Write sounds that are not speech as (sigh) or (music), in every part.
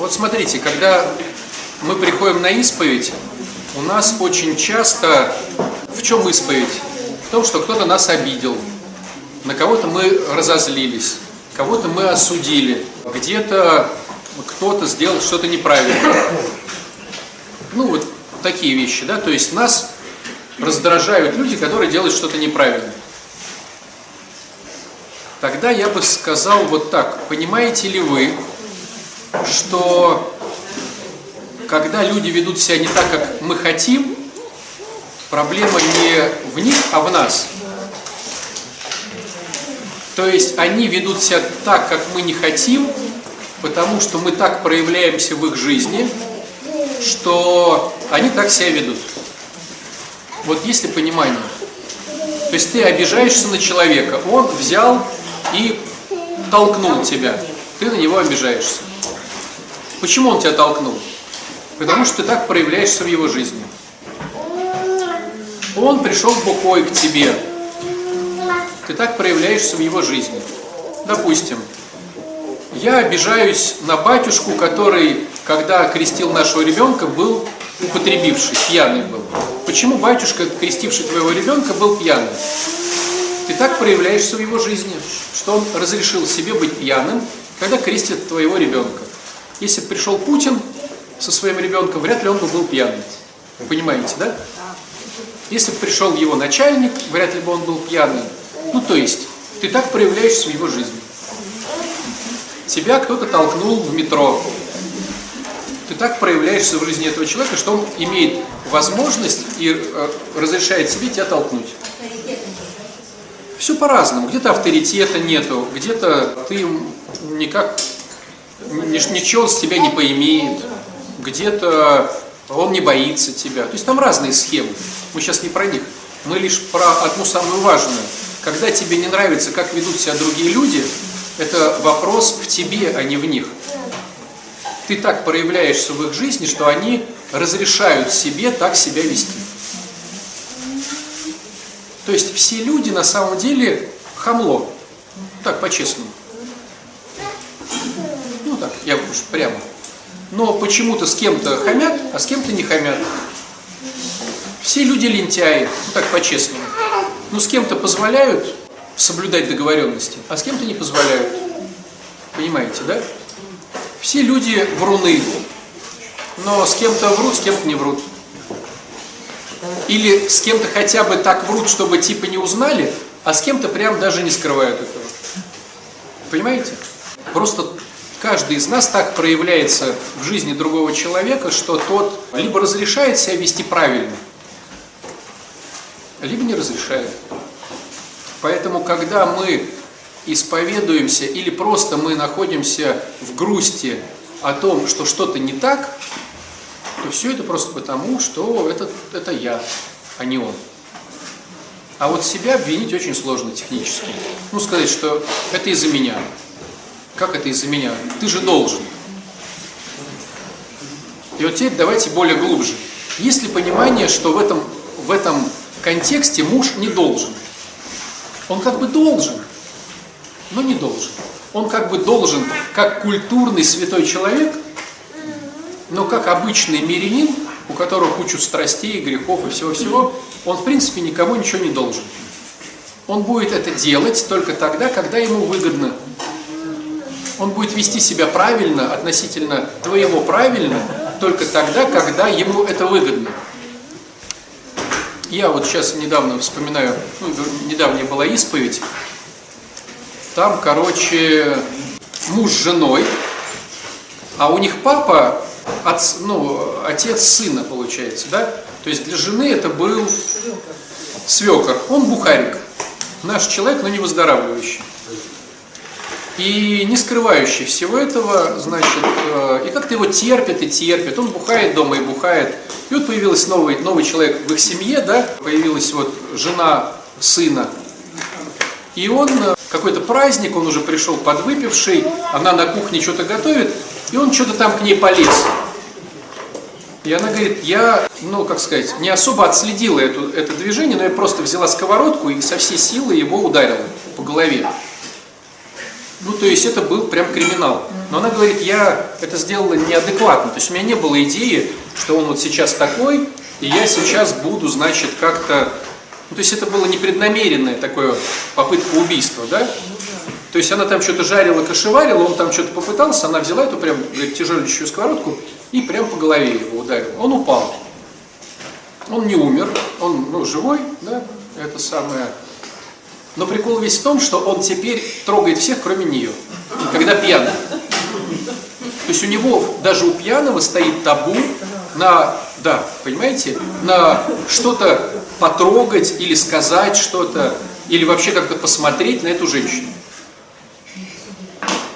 Вот смотрите, когда мы приходим на исповедь, у нас очень часто в чем исповедь? В том, что кто-то нас обидел, на кого-то мы разозлились, кого-то мы осудили, где-то кто-то сделал что-то неправильно. Ну вот такие вещи, да, то есть нас раздражают люди, которые делают что-то неправильно. Тогда я бы сказал вот так, понимаете ли вы, что когда люди ведут себя не так, как мы хотим, проблема не в них, а в нас. То есть они ведут себя так, как мы не хотим, потому что мы так проявляемся в их жизни, что они так себя ведут. Вот есть ли понимание? То есть ты обижаешься на человека, он взял и толкнул тебя, ты на него обижаешься. Почему он тебя толкнул? Потому что ты так проявляешься в его жизни. Он пришел бухой к тебе. Ты так проявляешься в его жизни. Допустим, я обижаюсь на батюшку, который, когда крестил нашего ребенка, был употребивший, пьяный был. Почему батюшка, крестивший твоего ребенка, был пьяным? Ты так проявляешься в его жизни, что он разрешил себе быть пьяным, когда крестит твоего ребенка. Если бы пришел Путин со своим ребенком, вряд ли он бы был пьяным. Вы понимаете, да? Если бы пришел его начальник, вряд ли бы он был пьяный. Ну, то есть, ты так проявляешься в его жизни. Тебя кто-то толкнул в метро. Ты так проявляешься в жизни этого человека, что он имеет возможность и э, разрешает себе тебя толкнуть. Все по-разному. Где-то авторитета нету, где-то ты никак ничего с тебя не поимеет, где-то он не боится тебя. То есть там разные схемы. Мы сейчас не про них. Мы лишь про одну самую важную. Когда тебе не нравится, как ведут себя другие люди, это вопрос в тебе, а не в них. Ты так проявляешься в их жизни, что они разрешают себе так себя вести. То есть все люди на самом деле хамло. Так, по-честному. Я уж прямо. Но почему-то с кем-то хамят, а с кем-то не хамят. Все люди лентяи, ну так по-честному. Ну с кем-то позволяют соблюдать договоренности, а с кем-то не позволяют. Понимаете, да? Все люди вруны, но с кем-то врут, с кем-то не врут. Или с кем-то хотя бы так врут, чтобы типа не узнали, а с кем-то прям даже не скрывают этого. Понимаете? Просто каждый из нас так проявляется в жизни другого человека, что тот либо разрешает себя вести правильно, либо не разрешает. Поэтому, когда мы исповедуемся или просто мы находимся в грусти о том, что что-то не так, то все это просто потому, что это, это я, а не он. А вот себя обвинить очень сложно технически. Ну, сказать, что это из-за меня. Как это из-за меня? Ты же должен. И вот теперь давайте более глубже. Есть ли понимание, что в этом, в этом контексте муж не должен? Он как бы должен, но не должен. Он как бы должен, как культурный святой человек, но как обычный мирянин, у которого кучу страстей, грехов и всего-всего, он в принципе никому ничего не должен. Он будет это делать только тогда, когда ему выгодно. Он будет вести себя правильно, относительно твоего правильно, только тогда, когда ему это выгодно. Я вот сейчас недавно вспоминаю, ну, недавняя была исповедь, там, короче, муж с женой, а у них папа от, ну, отец сына, получается, да? То есть для жены это был свекор. Он бухарик. Наш человек, но не выздоравливающий. И не скрывающий всего этого, значит, э, и как-то его терпит и терпит. Он бухает дома и бухает. И вот появился новый, новый человек в их семье, да, появилась вот жена сына. И он, э, какой-то праздник, он уже пришел подвыпивший, она на кухне что-то готовит, и он что-то там к ней полез. И она говорит, я, ну, как сказать, не особо отследила эту, это движение, но я просто взяла сковородку и со всей силы его ударила по голове. Ну, то есть это был прям криминал. Но она говорит, я это сделала неадекватно. То есть у меня не было идеи, что он вот сейчас такой, и я сейчас буду, значит, как-то... Ну, то есть это было непреднамеренное такое попытка убийства, да? То есть она там что-то жарила, кошеварила, он там что-то попытался, она взяла эту прям говорит, тяжелющую сковородку и прям по голове его ударила. Он упал. Он не умер, он ну, живой, да, это самое. Но прикол весь в том, что он теперь трогает всех, кроме нее, когда пьяный. То есть у него, даже у пьяного стоит табу на, да, понимаете, на что-то потрогать или сказать что-то, или вообще как-то посмотреть на эту женщину.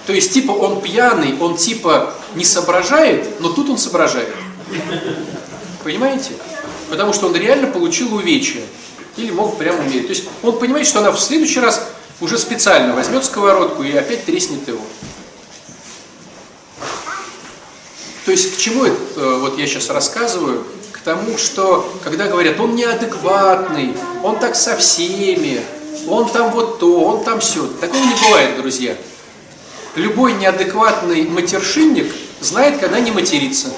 То есть, типа, он пьяный, он типа не соображает, но тут он соображает. Понимаете? Потому что он реально получил увечья. Или мог прямо умереть. То есть он понимает, что она в следующий раз уже специально возьмет сковородку и опять треснет его. То есть к чему это э, вот я сейчас рассказываю? К тому, что когда говорят, он неадекватный, он так со всеми, он там вот то, он там все. Такого не бывает, друзья. Любой неадекватный матершинник знает, когда не материться.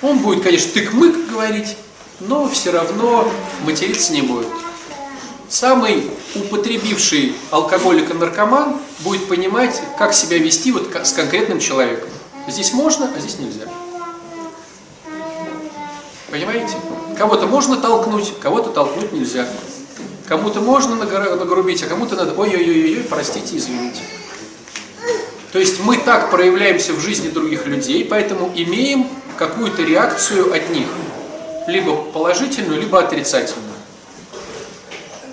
Он будет, конечно, тык-мык говорить, но все равно материться не будет. Самый употребивший алкоголик и наркоман будет понимать, как себя вести вот с конкретным человеком. Здесь можно, а здесь нельзя. Понимаете? Кого-то можно толкнуть, кого-то толкнуть нельзя. Кому-то можно нагрубить, а кому-то надо, ой-ой-ой, простите, извините. То есть мы так проявляемся в жизни других людей, поэтому имеем какую-то реакцию от них. Либо положительную, либо отрицательную.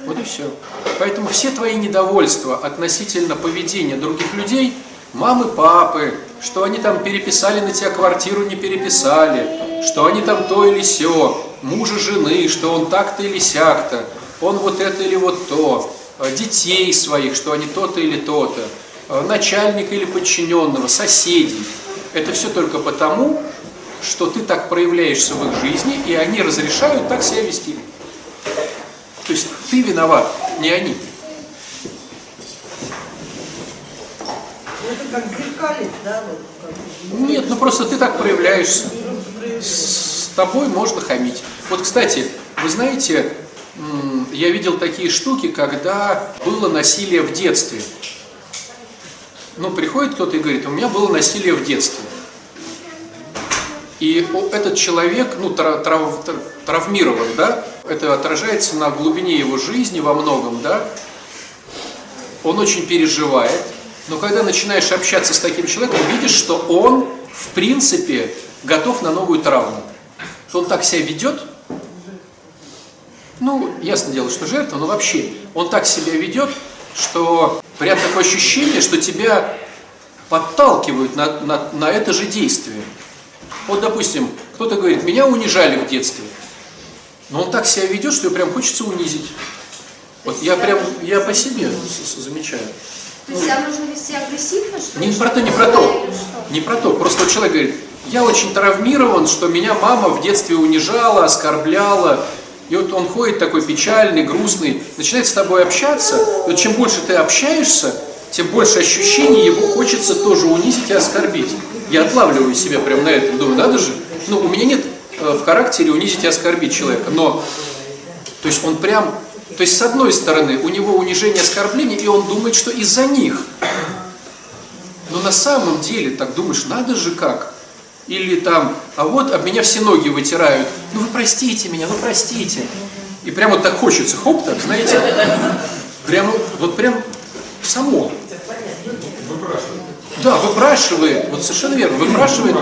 Вот и все. Поэтому все твои недовольства относительно поведения других людей, мамы, папы, что они там переписали на тебя квартиру, не переписали, что они там то или сё, мужа, жены, что он так-то или сяк-то, он вот это или вот то, детей своих, что они то-то или то-то, начальника или подчиненного, соседей. Это все только потому, что ты так проявляешься в их жизни, и они разрешают так себя вести. То есть ты виноват, не они. Это как зеркалит, да? Нет, ну просто ты так проявляешься. С тобой можно хамить. Вот, кстати, вы знаете, я видел такие штуки, когда было насилие в детстве. Ну, приходит кто-то и говорит, у меня было насилие в детстве. И этот человек, ну, трав, травмирован, да, это отражается на глубине его жизни во многом, да, он очень переживает, но когда начинаешь общаться с таким человеком, видишь, что он, в принципе, готов на новую травму. Что он так себя ведет, ну, ясно дело, что жертва, но вообще, он так себя ведет, что прям такое ощущение, что тебя подталкивают на, на, на это же действие. Вот, допустим, кто-то говорит, меня унижали в детстве. Но он так себя ведет, что прям хочется унизить. Вот я прям, я по себе замечаю. То есть себя нужно вести агрессивно, что Не про то, не про то. Не про то. Просто человек говорит, я очень травмирован, что меня мама в детстве унижала, оскорбляла. И вот он ходит такой печальный, грустный, начинает с тобой общаться. Вот чем больше ты общаешься, тем больше ощущений его хочется тоже унизить и оскорбить. Я отлавливаю себя прямо на этом, думаю, надо же. Ну, у меня нет э, в характере унизить и оскорбить человека, но, то есть он прям, то есть с одной стороны у него унижение, оскорбление, и он думает, что из-за них. Но на самом деле, так думаешь, надо же как. Или там, а вот об меня все ноги вытирают. Ну вы простите меня, ну простите. И прямо вот так хочется, хоп, так, знаете, прямо, вот прям само. Да, выпрашивает, вот совершенно верно, выпрашивает.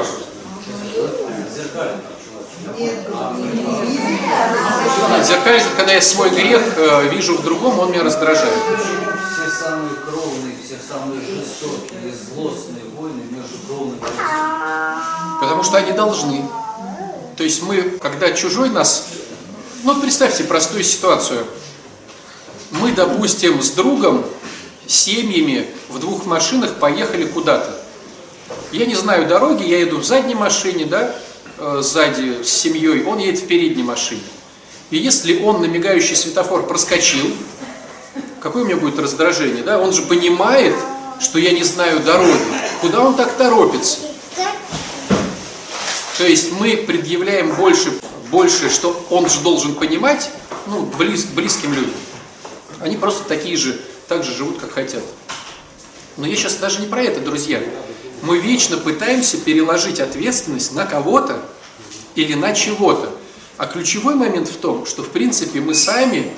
Нет, зеркалит, когда я свой грех э, вижу в другом, он меня раздражает. Все самые кровные, все самые жестокие, злостные войны между кровными Потому что они должны. То есть мы, когда чужой нас... Ну, представьте простую ситуацию. Мы, допустим, с другом семьями в двух машинах поехали куда-то. Я не знаю дороги, я еду в задней машине, да, э, сзади с семьей, он едет в передней машине. И если он на мигающий светофор проскочил, какое у меня будет раздражение, да? Он же понимает, что я не знаю дороги. Куда он так торопится? То есть мы предъявляем больше, больше, что он же должен понимать, ну, близ, близким людям. Они просто такие же, так же живут, как хотят. Но я сейчас даже не про это, друзья. Мы вечно пытаемся переложить ответственность на кого-то или на чего-то. А ключевой момент в том, что в принципе мы сами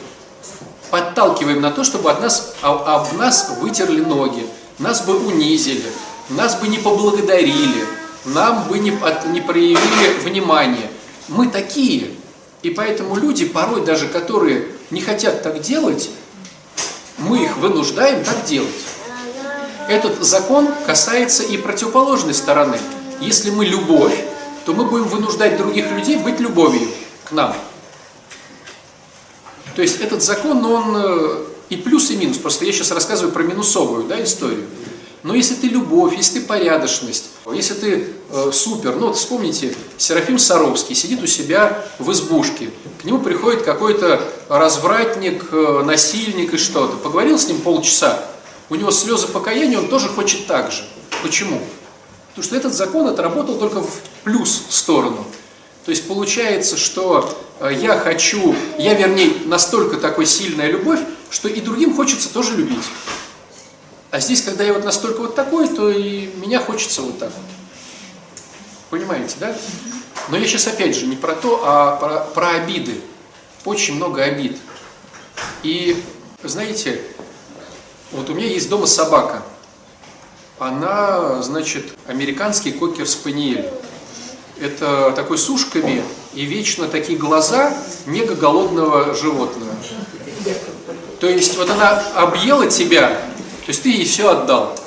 подталкиваем на то, чтобы от нас, а, об нас вытерли ноги, нас бы унизили, нас бы не поблагодарили, нам бы не, от, не проявили внимания. Мы такие. И поэтому люди, порой даже которые не хотят так делать, мы их вынуждаем так делать. Этот закон касается и противоположной стороны. Если мы любовь, то мы будем вынуждать других людей быть любовью к нам. То есть этот закон, он э, и плюс, и минус. Просто я сейчас рассказываю про минусовую да, историю. Но если ты любовь, если ты порядочность, если ты э, супер, ну вот вспомните, Серафим Саровский сидит у себя в избушке, к нему приходит какой-то развратник, э, насильник и что-то, поговорил с ним полчаса, у него слезы покаяния, он тоже хочет так же. Почему? Потому что этот закон отработал только в плюс сторону. То есть получается, что э, я хочу, я вернее настолько такой сильная любовь, что и другим хочется тоже любить. А здесь, когда я вот настолько вот такой, то и меня хочется вот так вот. Понимаете, да? Но я сейчас опять же не про то, а про, про обиды. Очень много обид. И, знаете, вот у меня есть дома собака. Она, значит, американский кокер-спаниель. Это такой с ушками и вечно такие глаза мега голодного животного. То есть вот она объела тебя, есть ты ей все отдал.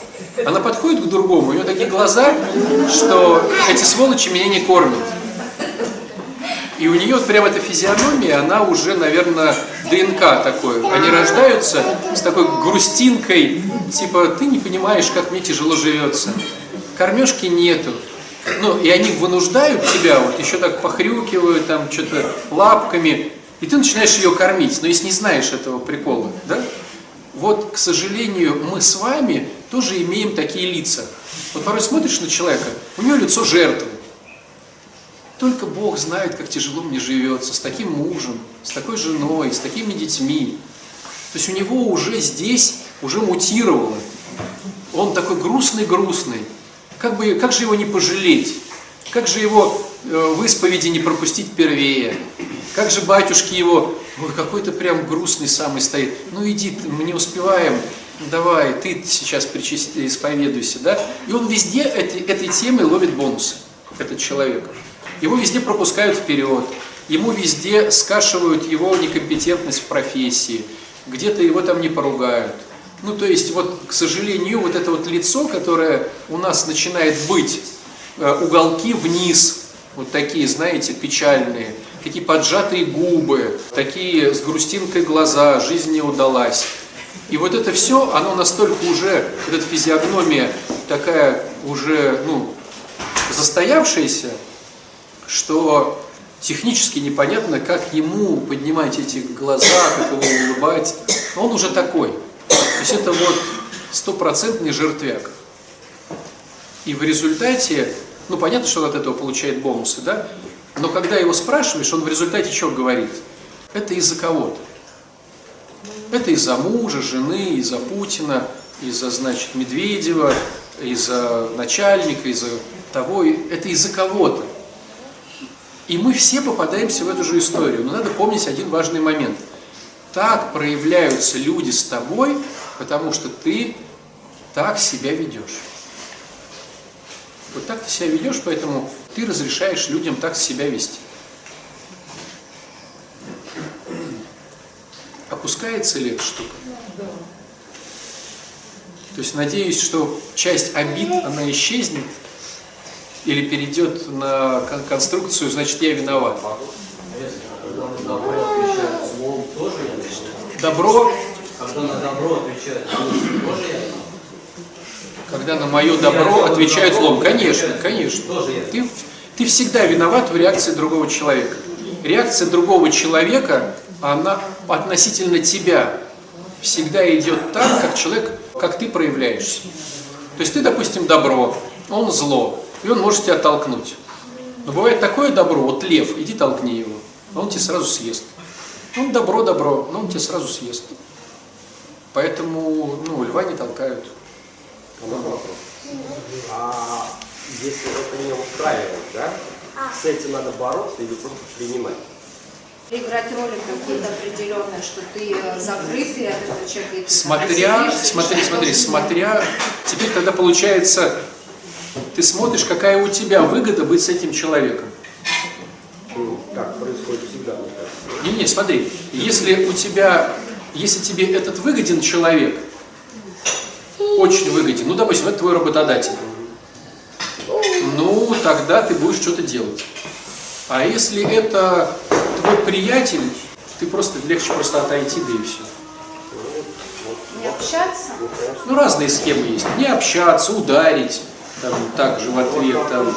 Она подходит к другому, у нее такие глаза, что эти сволочи меня не кормят. И у нее вот прям эта физиономия, она уже, наверное, ДНК такое. Они рождаются с такой грустинкой, типа, ты не понимаешь, как мне тяжело живется. Кормежки нету. Ну, и они вынуждают тебя, вот еще так похрюкивают, там, что-то лапками, и ты начинаешь ее кормить, но если не знаешь этого прикола, да? Вот, к сожалению, мы с вами тоже имеем такие лица. Вот порой смотришь на человека, у него лицо жертвы. Только Бог знает, как тяжело мне живется с таким мужем, с такой женой, с такими детьми. То есть у него уже здесь, уже мутировало. Он такой грустный-грустный. Как, бы, как же его не пожалеть? Как же его э, в исповеди не пропустить первее? Как же батюшки его, ой, какой-то прям грустный самый стоит. Ну иди, мы не успеваем, давай, ты сейчас причисти, исповедуйся, да? И он везде эти, этой темой ловит бонусы, этот человек. Его везде пропускают вперед, ему везде скашивают его некомпетентность в профессии, где-то его там не поругают. Ну, то есть, вот, к сожалению, вот это вот лицо, которое у нас начинает быть, э, уголки вниз, вот такие, знаете, печальные, такие поджатые губы, такие с грустинкой глаза, жизнь не удалась. И вот это все, оно настолько уже, вот эта физиогномия такая уже, ну, застоявшаяся, что технически непонятно, как ему поднимать эти глаза, как его улыбать. Он уже такой. То есть это вот стопроцентный жертвяк. И в результате, ну понятно, что он от этого получает бонусы, да? Но когда его спрашиваешь, он в результате что говорит? Это из-за кого-то. Это из-за мужа, жены, из-за Путина, из-за, значит, Медведева, из-за начальника, из-за того. Это из-за кого-то. И мы все попадаемся в эту же историю. Но надо помнить один важный момент. Так проявляются люди с тобой, потому что ты так себя ведешь. Вот так ты себя ведешь, поэтому ты разрешаешь людям так себя вести. Опускается ли эта штука? То есть надеюсь, что часть обид, она исчезнет или перейдет на конструкцию, значит я виноват. Добро, Когда на добро отвечают злом, тоже я? Когда на мое добро отвечают злом. Конечно, конечно. Ты, ты всегда виноват в реакции другого человека. Реакция другого человека, она относительно тебя всегда идет так, как человек, как ты проявляешься. То есть ты, допустим, добро, он зло, и он может тебя толкнуть. Но бывает такое добро, вот лев, иди толкни его, а он тебя сразу съест. Он добро-добро, но он тебя сразу съест. Поэтому, ну, льва не толкают. А если это не устраивает, да? С этим надо бороться или просто принимать? Играть роли какие-то определенные, что ты э, закрытый от этого человека. и ты Смотря, смотри, смотри, смотря, теперь тогда получается, ты смотришь, какая у тебя выгода быть с этим человеком. Ну, так происходит всегда, мне кажется. Не-не, смотри, если у тебя, если тебе этот выгоден человек, очень выгоден, ну, допустим, это твой работодатель, ну, тогда ты будешь что-то делать. А если это твой приятель, ты просто легче просто отойти, да и все. Не общаться. Ну, разные схемы есть. Не общаться, ударить, там, так же в ответ, там.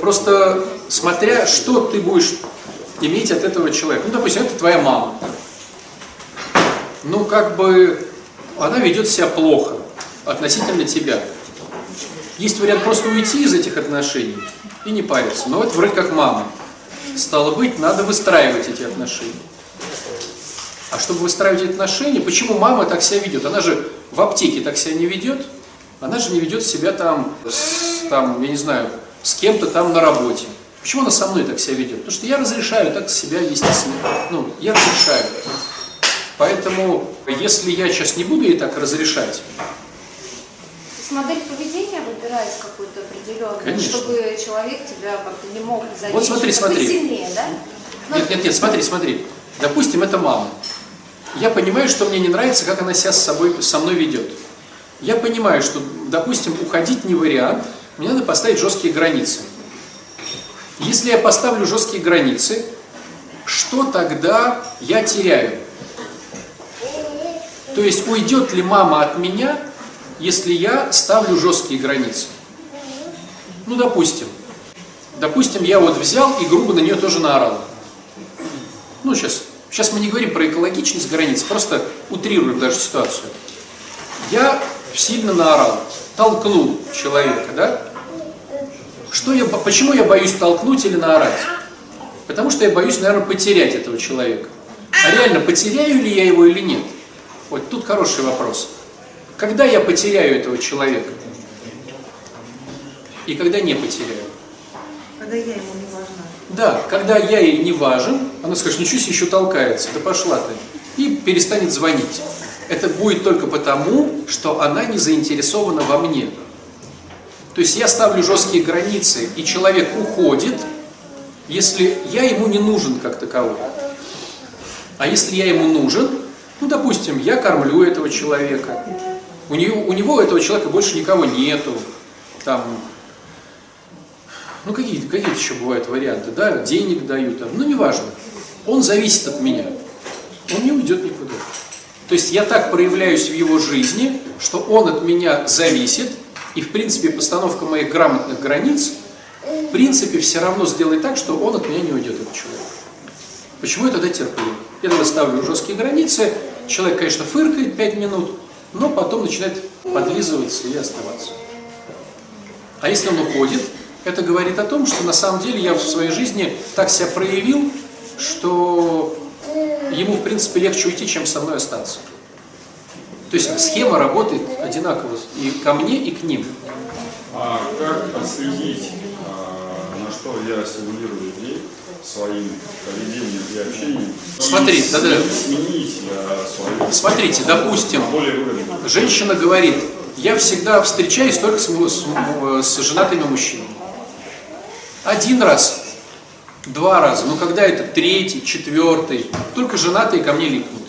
Просто смотря, что ты будешь иметь от этого человека. Ну, допустим, это твоя мама. Ну, как бы, она ведет себя плохо относительно тебя. Есть вариант просто уйти из этих отношений и не париться. Но это вроде как мама. Стало быть, надо выстраивать эти отношения. А чтобы выстраивать эти отношения, почему мама так себя ведет? Она же в аптеке так себя не ведет. Она же не ведет себя там, с, там, я не знаю, с кем-то там на работе. Почему она со мной так себя ведет? Потому что я разрешаю так себя вести с ней. Ну, я разрешаю. Поэтому, если я сейчас не буду ей так разрешать, То есть модель поведения выбирать какую-то определенную, Конечно. чтобы человек тебя как-то не мог зависеть. Вот смотри, смотри. сильнее, да? Ну, Нет, нет, нет, смотри, смотри. Допустим, это мама. Я понимаю, что мне не нравится, как она себя с собой, со мной ведет. Я понимаю, что, допустим, уходить не вариант, мне надо поставить жесткие границы. Если я поставлю жесткие границы, что тогда я теряю? То есть уйдет ли мама от меня, если я ставлю жесткие границы? Ну, допустим. Допустим, я вот взял и грубо на нее тоже наорал. Ну, сейчас, сейчас мы не говорим про экологичность границ, просто утрируем даже ситуацию. Я сильно наорал, толкнул человека, да? Что я, почему я боюсь толкнуть или наорать? Потому что я боюсь, наверное, потерять этого человека. А реально, потеряю ли я его или нет? Вот тут хороший вопрос. Когда я потеряю этого человека? И когда не потеряю? Когда я ему не важна. Да, когда я ей не важен, она скажет, ничего себе еще толкается, да пошла ты, и перестанет звонить. Это будет только потому, что она не заинтересована во мне. То есть я ставлю жесткие границы, и человек уходит, если я ему не нужен как таковой. А если я ему нужен, ну, допустим, я кормлю этого человека, у него, у него этого человека больше никого нету, там, ну, какие, какие еще бывают варианты, да, денег дают, там, ну, неважно. Он зависит от меня, он не уйдет никуда. То есть я так проявляюсь в его жизни, что он от меня зависит, и, в принципе, постановка моих грамотных границ, в принципе, все равно сделает так, что он от меня не уйдет, этот человек. Почему я тогда терплю? Я тогда ставлю жесткие границы, человек, конечно, фыркает 5 минут, но потом начинает подлизываться и оставаться. А если он уходит, это говорит о том, что на самом деле я в своей жизни так себя проявил, что ему, в принципе, легче уйти, чем со мной остаться. То есть схема работает одинаково и ко мне, и к ним. А как отследить, а, на что я стимулирую людей своим поведением и общением? Смотри, И да-да. Сменить а, свою Смотрите, допустим, женщина говорит, я всегда встречаюсь только с, с с женатыми мужчинами. Один раз, два раза, ну когда это третий, четвертый, только женатые ко мне липнут.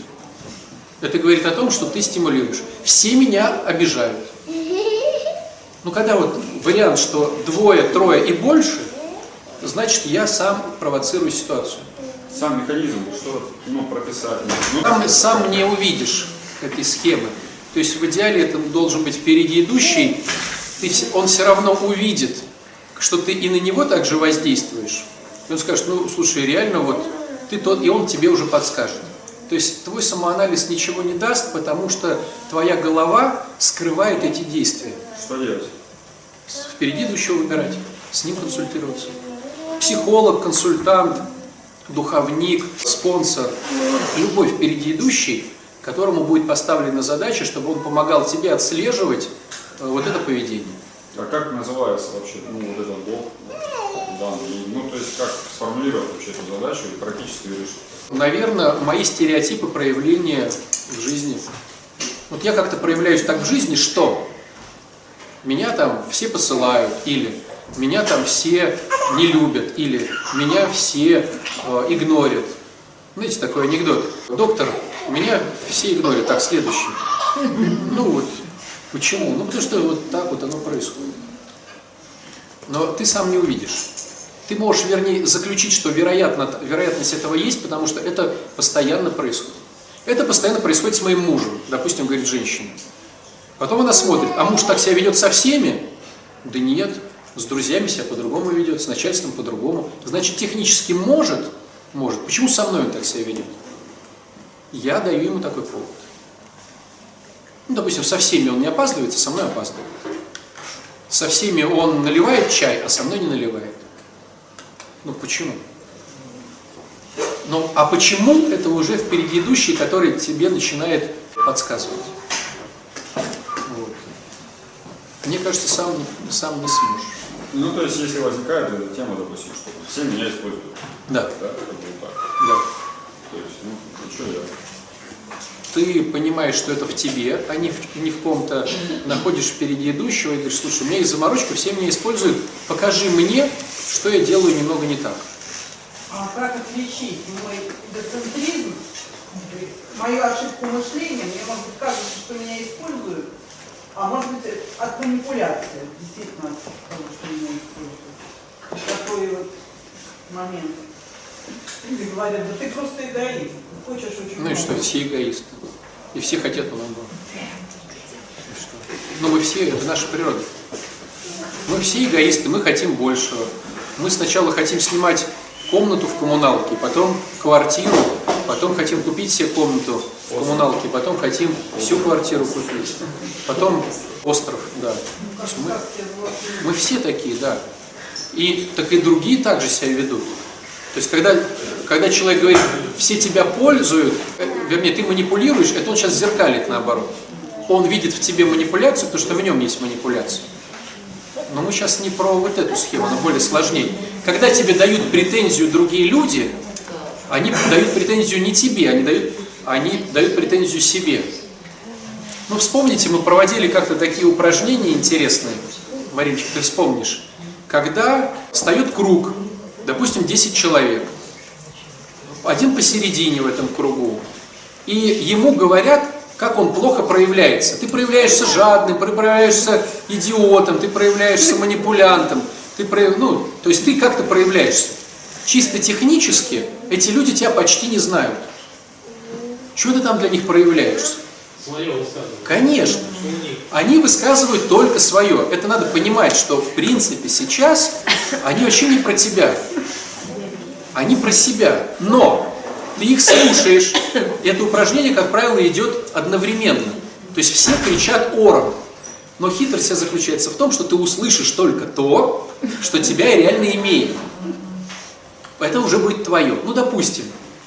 Это говорит о том, что ты стимулируешь. Все меня обижают. Ну когда вот вариант, что двое, трое и больше, значит я сам провоцирую ситуацию. Сам механизм, что ну, прописать. Ну, Там сам не увидишь этой схемы. То есть в идеале это должен быть впереди идущий, ты, он все равно увидит, что ты и на него также воздействуешь. И он скажет, ну слушай, реально вот ты тот, и он тебе уже подскажет. То есть твой самоанализ ничего не даст, потому что твоя голова скрывает эти действия. Что делать? Впереди идущего выбирать, с ним консультироваться. Психолог, консультант, духовник, спонсор, любой впереди идущий, которому будет поставлена задача, чтобы он помогал тебе отслеживать э, вот это поведение. А как называется вообще, ну, вот этот блок данный? Ну, то есть, как сформулировать вообще эту задачу и практически решить? Наверное, мои стереотипы проявления в жизни. Вот я как-то проявляюсь так в жизни, что меня там все посылают, или меня там все не любят, или меня все э, игнорят. Знаете, такой анекдот. Доктор, меня все игнорят. Так, следующий. Ну вот, почему? Ну потому что вот так вот оно происходит. Но ты сам не увидишь. Ты можешь, вернее, заключить, что вероятно, вероятность этого есть, потому что это постоянно происходит. Это постоянно происходит с моим мужем, допустим, говорит женщина. Потом она смотрит, а муж так себя ведет со всеми? Да нет, с друзьями себя по-другому ведет, с начальством по-другому. Значит, технически может, может. Почему со мной он так себя ведет? Я даю ему такой повод. Ну, допустим, со всеми он не опаздывает, а со мной опаздывает. Со всеми он наливает чай, а со мной не наливает. Ну почему? Ну а почему это уже впереди идущий, который тебе начинает подсказывать? Вот. Мне кажется, сам, сам не сможешь. Ну, то есть, если возникает эта тема, допустим, что все меня используют, Да, да, как бы так. да. То есть, ну, ну что я? Ты понимаешь, что это в тебе, а не в, не в ком-то находишь впереди идущего и говоришь, слушай, у меня есть заморочка, все меня используют, покажи мне, что я делаю немного не так. А как отличить мой эгоцентризм, мою ошибку мышления? Мне может кажется, что меня используют, а может быть от манипуляции, действительно от того, что используют. Такой вот момент. Люди говорят, да ты просто эгоист, хочешь очень Ну и много. что, все эгоисты. И все хотят по-моему. И что? Но мы все, это наша природа. Мы все эгоисты, мы хотим большего. Мы сначала хотим снимать комнату в коммуналке, потом квартиру, потом хотим купить себе комнату в коммуналке, потом хотим всю квартиру купить, потом остров, да. То есть мы, мы все такие, да. И так и другие также себя ведут. То есть, когда, когда человек говорит, все тебя пользуют, э, вернее, ты манипулируешь, это он сейчас зеркалит наоборот. Он видит в тебе манипуляцию, потому что в нем есть манипуляция. Но мы сейчас не про вот эту схему, она более сложнее. Когда тебе дают претензию другие люди, они дают претензию не тебе, они дают, они дают претензию себе. Ну, вспомните, мы проводили как-то такие упражнения интересные. Мариночка, ты вспомнишь. Когда встает круг, допустим, 10 человек, один посередине в этом кругу, и ему говорят, как он плохо проявляется. Ты проявляешься жадным, ты проявляешься идиотом, ты проявляешься манипулянтом, ты прояв... ну, то есть ты как-то проявляешься. Чисто технически эти люди тебя почти не знают. Чего ты там для них проявляешься? Конечно. Они высказывают только свое. Это надо понимать, что в принципе сейчас они вообще не про тебя. Они про себя. Но ты их слушаешь. И это упражнение, как правило, идет одновременно. То есть все кричат ором. Но хитрость вся заключается в том, что ты услышишь только то, что тебя реально имеет. Это уже будет твое. Ну, допустим,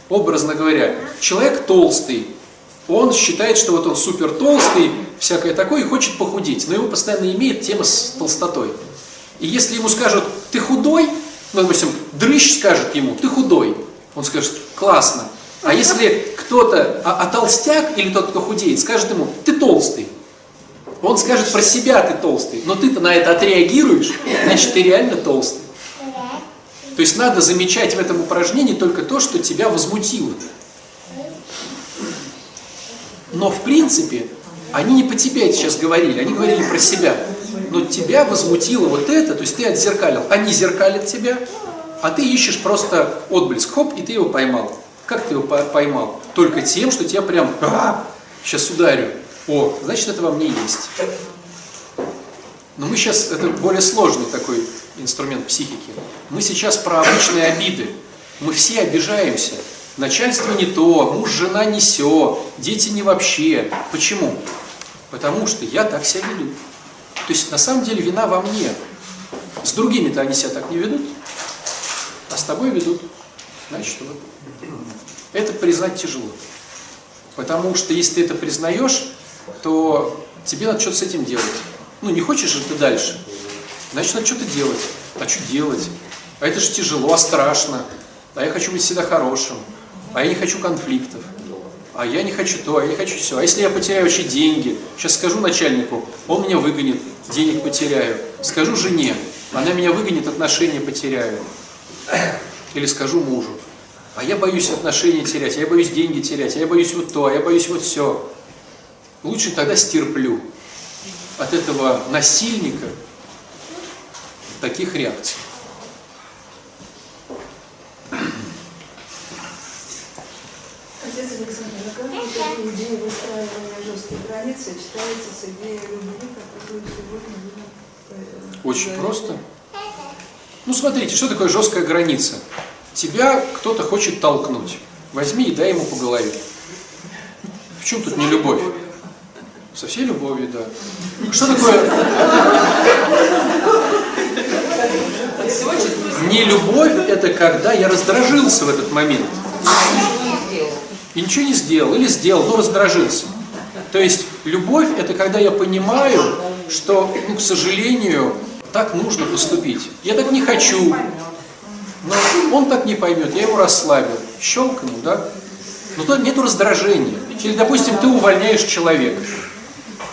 образно говоря, человек толстый, он считает, что вот он супер толстый, всякое такое, и хочет похудеть, но его постоянно имеет тема с толстотой. И если ему скажут, ты худой, ну, допустим, дрыщ скажет ему, ты худой, он скажет, классно. А если кто-то, а, а толстяк или тот, кто худеет, скажет ему, ты толстый, он скажет про себя ты толстый, но ты-то на это отреагируешь, значит ты реально толстый. То есть надо замечать в этом упражнении только то, что тебя возмутило. Но в принципе, они не по тебе сейчас говорили, они говорили про себя. Но тебя возмутило вот это, то есть ты отзеркалил. Они зеркалят тебя, а ты ищешь просто отблеск, хоп, и ты его поймал. Как ты его по- поймал? Только тем, что тебя прям, «А, сейчас ударю. О, значит, это во мне есть. Но мы сейчас, это более сложный такой инструмент психики. Мы сейчас про обычные обиды. Мы все обижаемся. Начальство не то, муж, жена не все, дети не вообще. Почему? Потому что я так себя веду. То есть на самом деле вина во мне. С другими-то они себя так не ведут, а с тобой ведут. Значит, вот. Это признать тяжело. Потому что если ты это признаешь, то тебе надо что-то с этим делать. Ну, не хочешь же ты дальше, значит, надо что-то делать. А что делать? А это же тяжело, а страшно. А я хочу быть всегда хорошим. А я не хочу конфликтов. А я не хочу то, а я не хочу все. А если я потеряю вообще деньги? Сейчас скажу начальнику, он меня выгонит, денег потеряю. Скажу жене, она меня выгонит, отношения потеряю. Или скажу мужу, а я боюсь отношения терять, а я боюсь деньги терять, а я боюсь вот то, а я боюсь вот все. Лучше тогда стерплю от этого насильника таких реакций. Отец Александр, а как вот эта идея выстраивания жестких границ сочетается с идеей любви, которую сегодня вы... э, Очень просто. Ну, смотрите, что такое жесткая граница? Тебя кто-то хочет толкнуть. Возьми и дай ему по голове. В чем тут не любовь? Со всей любовью, да. Что такое? Не любовь – это когда я раздражился в этот момент. И ничего не сделал, или сделал, но раздражился. То есть любовь – это когда я понимаю, что, ну, к сожалению, так нужно поступить. Я так не хочу, но он так не поймет, я его расслабил. Щелк ему, да? Но то нету раздражения. Или, допустим, ты увольняешь человека.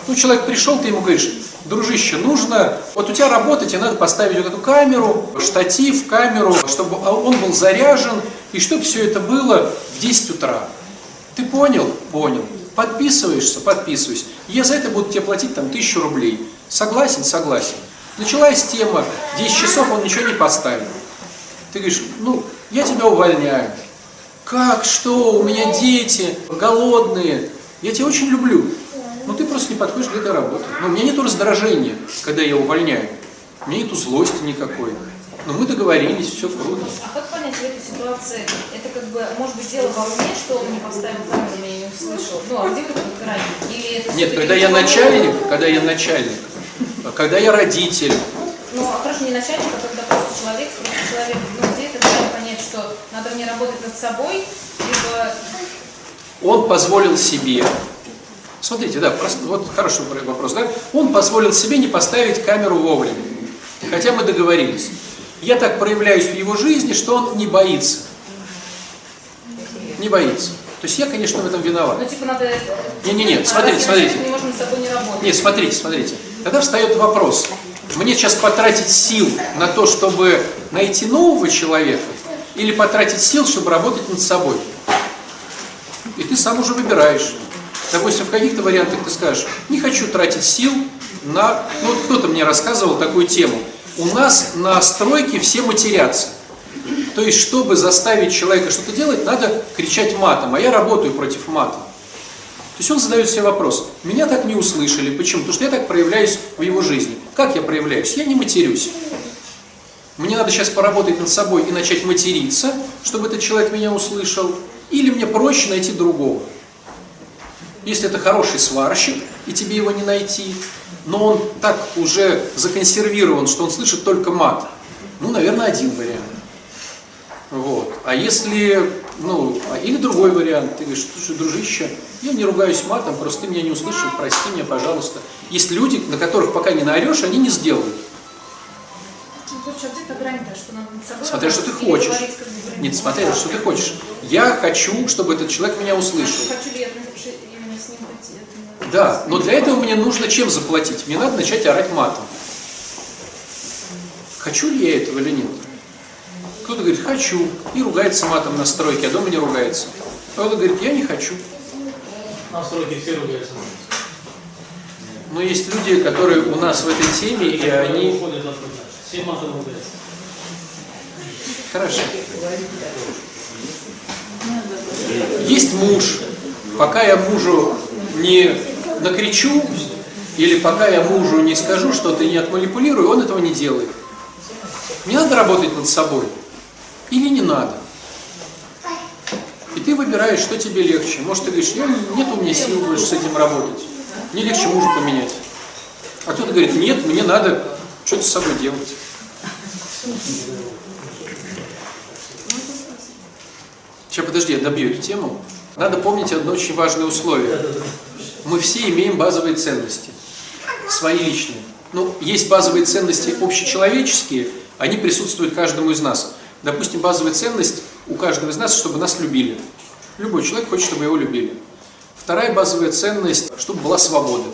Ну, человек пришел, ты ему говоришь, дружище, нужно, вот у тебя работа, тебе надо поставить вот эту камеру, штатив, камеру, чтобы он был заряжен, и чтобы все это было в 10 утра. Ты понял? Понял. Подписываешься? Подписываюсь. Я за это буду тебе платить там тысячу рублей. Согласен? Согласен. Началась тема, 10 часов он ничего не поставил. Ты говоришь, ну, я тебя увольняю. Как, что, у меня дети, голодные. Я тебя очень люблю. Но ты просто не подходишь к этой работе. Но у меня нет раздражения, когда я увольняю. У меня нету злости никакой. Но мы договорились, все круто. А как понять в этой ситуации, это как бы, может быть, дело во мне, что он не поставил камеру, меня не услышал? Ну, а где грань? Или это Нет, когда я начальник, когда я начальник, когда я родитель, Ну, а хорошо, не начальник, а когда просто человек, просто человек, ну, где это понять, что надо мне работать над собой, либо он позволил себе, смотрите, да, просто, вот хороший вопрос, да, он позволил себе не поставить камеру вовремя, хотя мы договорились. Я так проявляюсь в его жизни, что он не боится. Не боится. То есть я, конечно, в этом виноват. Ну, типа, надо... Не-не-не, А смотрите, раз смотрите. Мы можем с собой не работать. Нет, смотрите, смотрите. Тогда встает вопрос. Мне сейчас потратить сил на то, чтобы найти нового человека, или потратить сил, чтобы работать над собой? И ты сам уже выбираешь. Допустим, в каких-то вариантах ты скажешь, не хочу тратить сил на... Ну, вот кто-то мне рассказывал такую тему. У нас на стройке все матерятся. То есть, чтобы заставить человека что-то делать, надо кричать матом. А я работаю против мата. То есть он задает себе вопрос, меня так не услышали, почему? Потому что я так проявляюсь в его жизни. Как я проявляюсь? Я не матерюсь. Мне надо сейчас поработать над собой и начать материться, чтобы этот человек меня услышал, или мне проще найти другого. Если это хороший сварщик, и тебе его не найти, но он так уже законсервирован, что он слышит только мат, ну, наверное, один вариант. Вот. А если, ну, а- или другой вариант, ты говоришь, слушай, дружище, я не ругаюсь матом, просто ты меня не услышал, прости меня, пожалуйста. Есть люди, на которых пока не наорешь, они не сделают. Ну, Смотря что ты хочешь. Нет, ну, смотря что ты хочешь. Я хочу, чтобы этот человек меня услышал. Да, но для этого мне нужно чем заплатить? Мне надо начать орать матом. Хочу ли я этого или нет? Кто-то говорит, хочу, и ругается матом на стройке, а дома не ругается. А кто-то говорит, я не хочу. На стройке все ругаются. Но есть люди, которые у нас в этой теме, и они... Уходят оттуда. Все матом ругаются. Хорошо. Есть муж. Пока я мужу не накричу, или пока я мужу не скажу что-то и не отманипулирую, он этого не делает. Мне надо работать над собой. Или не надо. И ты выбираешь, что тебе легче. Может, ты говоришь, я, нет у меня сил больше с этим работать. Мне легче мужа поменять. А кто-то говорит, нет, мне надо что-то с собой делать. Сейчас, подожди, я добью эту тему. Надо помнить одно очень важное условие. Мы все имеем базовые ценности, свои личные. Ну, есть базовые ценности общечеловеческие, они присутствуют каждому из нас. Допустим, базовая ценность у каждого из нас, чтобы нас любили. Любой человек хочет, чтобы его любили. Вторая базовая ценность, чтобы была свобода.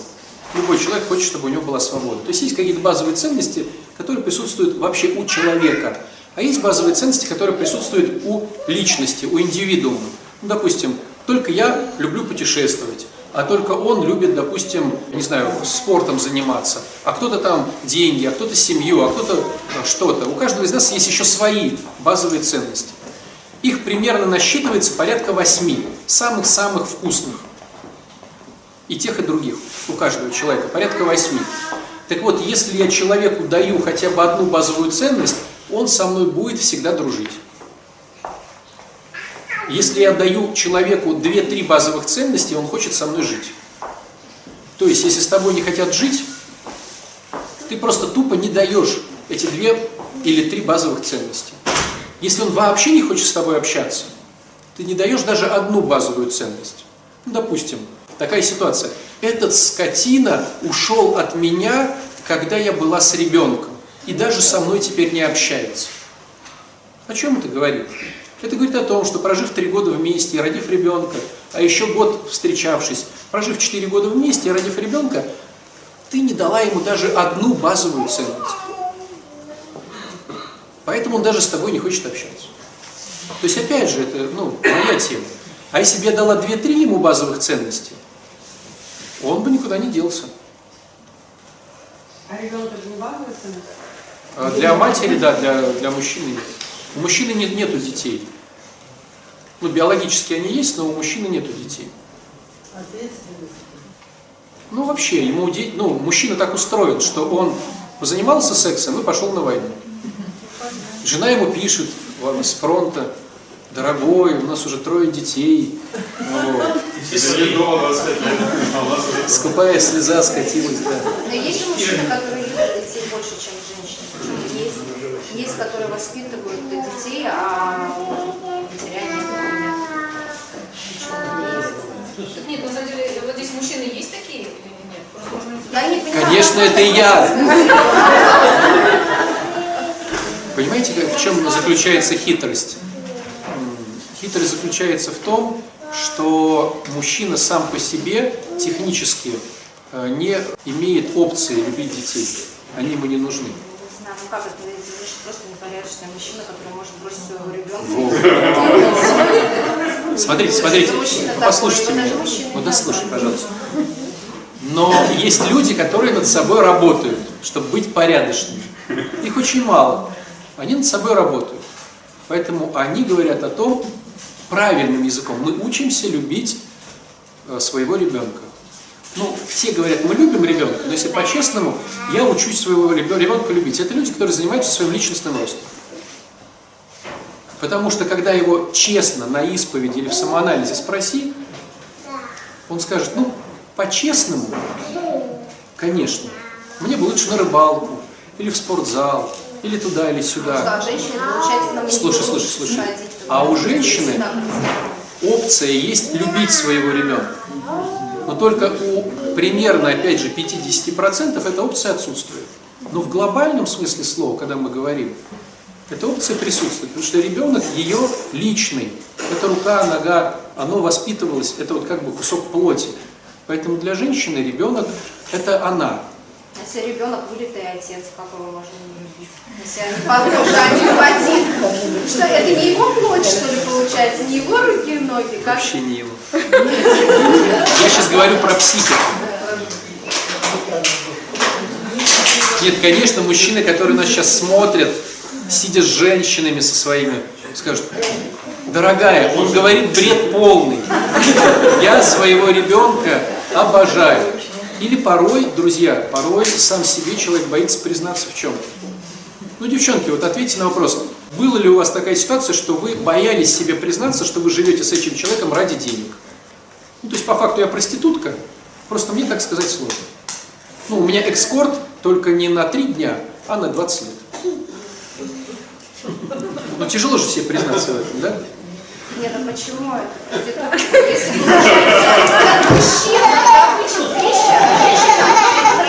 Любой человек хочет, чтобы у него была свобода. То есть есть какие-то базовые ценности, которые присутствуют вообще у человека. А есть базовые ценности, которые присутствуют у личности, у индивидуума. Ну, допустим, только я люблю путешествовать, а только он любит, допустим, не знаю, спортом заниматься, а кто-то там деньги, а кто-то семью, а кто-то что-то. У каждого из нас есть еще свои базовые ценности. Их примерно насчитывается порядка восьми, самых-самых вкусных. И тех, и других. У каждого человека порядка восьми. Так вот, если я человеку даю хотя бы одну базовую ценность, он со мной будет всегда дружить. Если я даю человеку две-три базовых ценности, он хочет со мной жить. То есть, если с тобой не хотят жить, ты просто тупо не даешь эти две или три базовых ценности. Если он вообще не хочет с тобой общаться, ты не даешь даже одну базовую ценность. Ну, допустим, такая ситуация. Этот скотина ушел от меня, когда я была с ребенком, и даже со мной теперь не общается. О чем это говорит? Это говорит о том, что прожив три года вместе и родив ребенка, а еще год встречавшись, прожив четыре года вместе и родив ребенка, ты не дала ему даже одну базовую ценность. Поэтому он даже с тобой не хочет общаться. То есть, опять же, это ну, моя тема. А если бы я дала две-три ему базовых ценностей, он бы никуда не делся. А ребенок это не базовая ценность? А Для матери, да, для, для мужчины нет. У мужчины нет, нету детей. Ну, биологически они есть, но у мужчины нету детей. Ответственность. Ну, вообще, ему де- ну, мужчина так устроен, что он позанимался сексом и пошел на войну. Жена ему пишет с фронта, дорогой, у нас уже трое детей. Вот. Если дома 25 лет, у нас уже Скупая слеза скатилась, да. Но есть же мужчины, которые любят детей больше, чем женщины. Есть, есть, которые воспитывают детей, а матеря нет. Нет, на самом деле, вот здесь мужчины есть такие или нет? Просто может быть, Я не понимаю, Конечно, это я. Понимаете, как- в чем заключается хитрость? Хитрость заключается в том, что мужчина сам по себе технически э, не имеет опции любить детей. Они ему не нужны. Ну как это, просто непорядочный мужчина, который может бросить своего ребенка. Вот. Смотрите, смотрите, послушайте меня. Ну дослушай, пожалуйста. Но есть люди, которые над собой работают, чтобы быть порядочными. Их очень мало. Они над собой работают. Поэтому они говорят о том, правильным языком, мы учимся любить э, своего ребенка. Ну, все говорят, мы любим ребенка, но если по-честному, я учусь своего ребенка любить. Это люди, которые занимаются своим личностным ростом. Потому что когда его честно на исповеди или в самоанализе спроси, он скажет, ну, по-честному, конечно, мне бы лучше на рыбалку, или в спортзал, или туда, или Что, сюда. а получается, нам не Слушай, слушай, слушай. А у женщины опция есть любить своего ребенка. Но только у примерно, опять же, 50% эта опция отсутствует. Но в глобальном смысле слова, когда мы говорим, эта опция присутствует, потому что ребенок ее личный. Это рука, нога, оно воспитывалось, это вот как бы кусок плоти. Поэтому для женщины ребенок – это она. Если ребенок вылитый отец, как его можно не любить? Если они похожи один в один. Что, это не его плоть, что ли, получается? Не его руки и ноги? Как? Вообще не его. Я сейчас говорю про психику. Нет, конечно, мужчины, которые нас сейчас смотрят, сидя с женщинами со своими, скажут, дорогая, он говорит бред полный. Я своего ребенка обожаю. Или порой, друзья, порой сам себе человек боится признаться в чем-то. Ну, девчонки, вот ответьте на вопрос. Была ли у вас такая ситуация, что вы боялись себе признаться, что вы живете с этим человеком ради денег? Ну, то есть, по факту я проститутка, просто мне так сказать сложно. Ну, у меня экскорт только не на три дня, а на 20 лет. Ну, тяжело же себе признаться в этом, да? Нет, а почему это? Если вещи, а женщина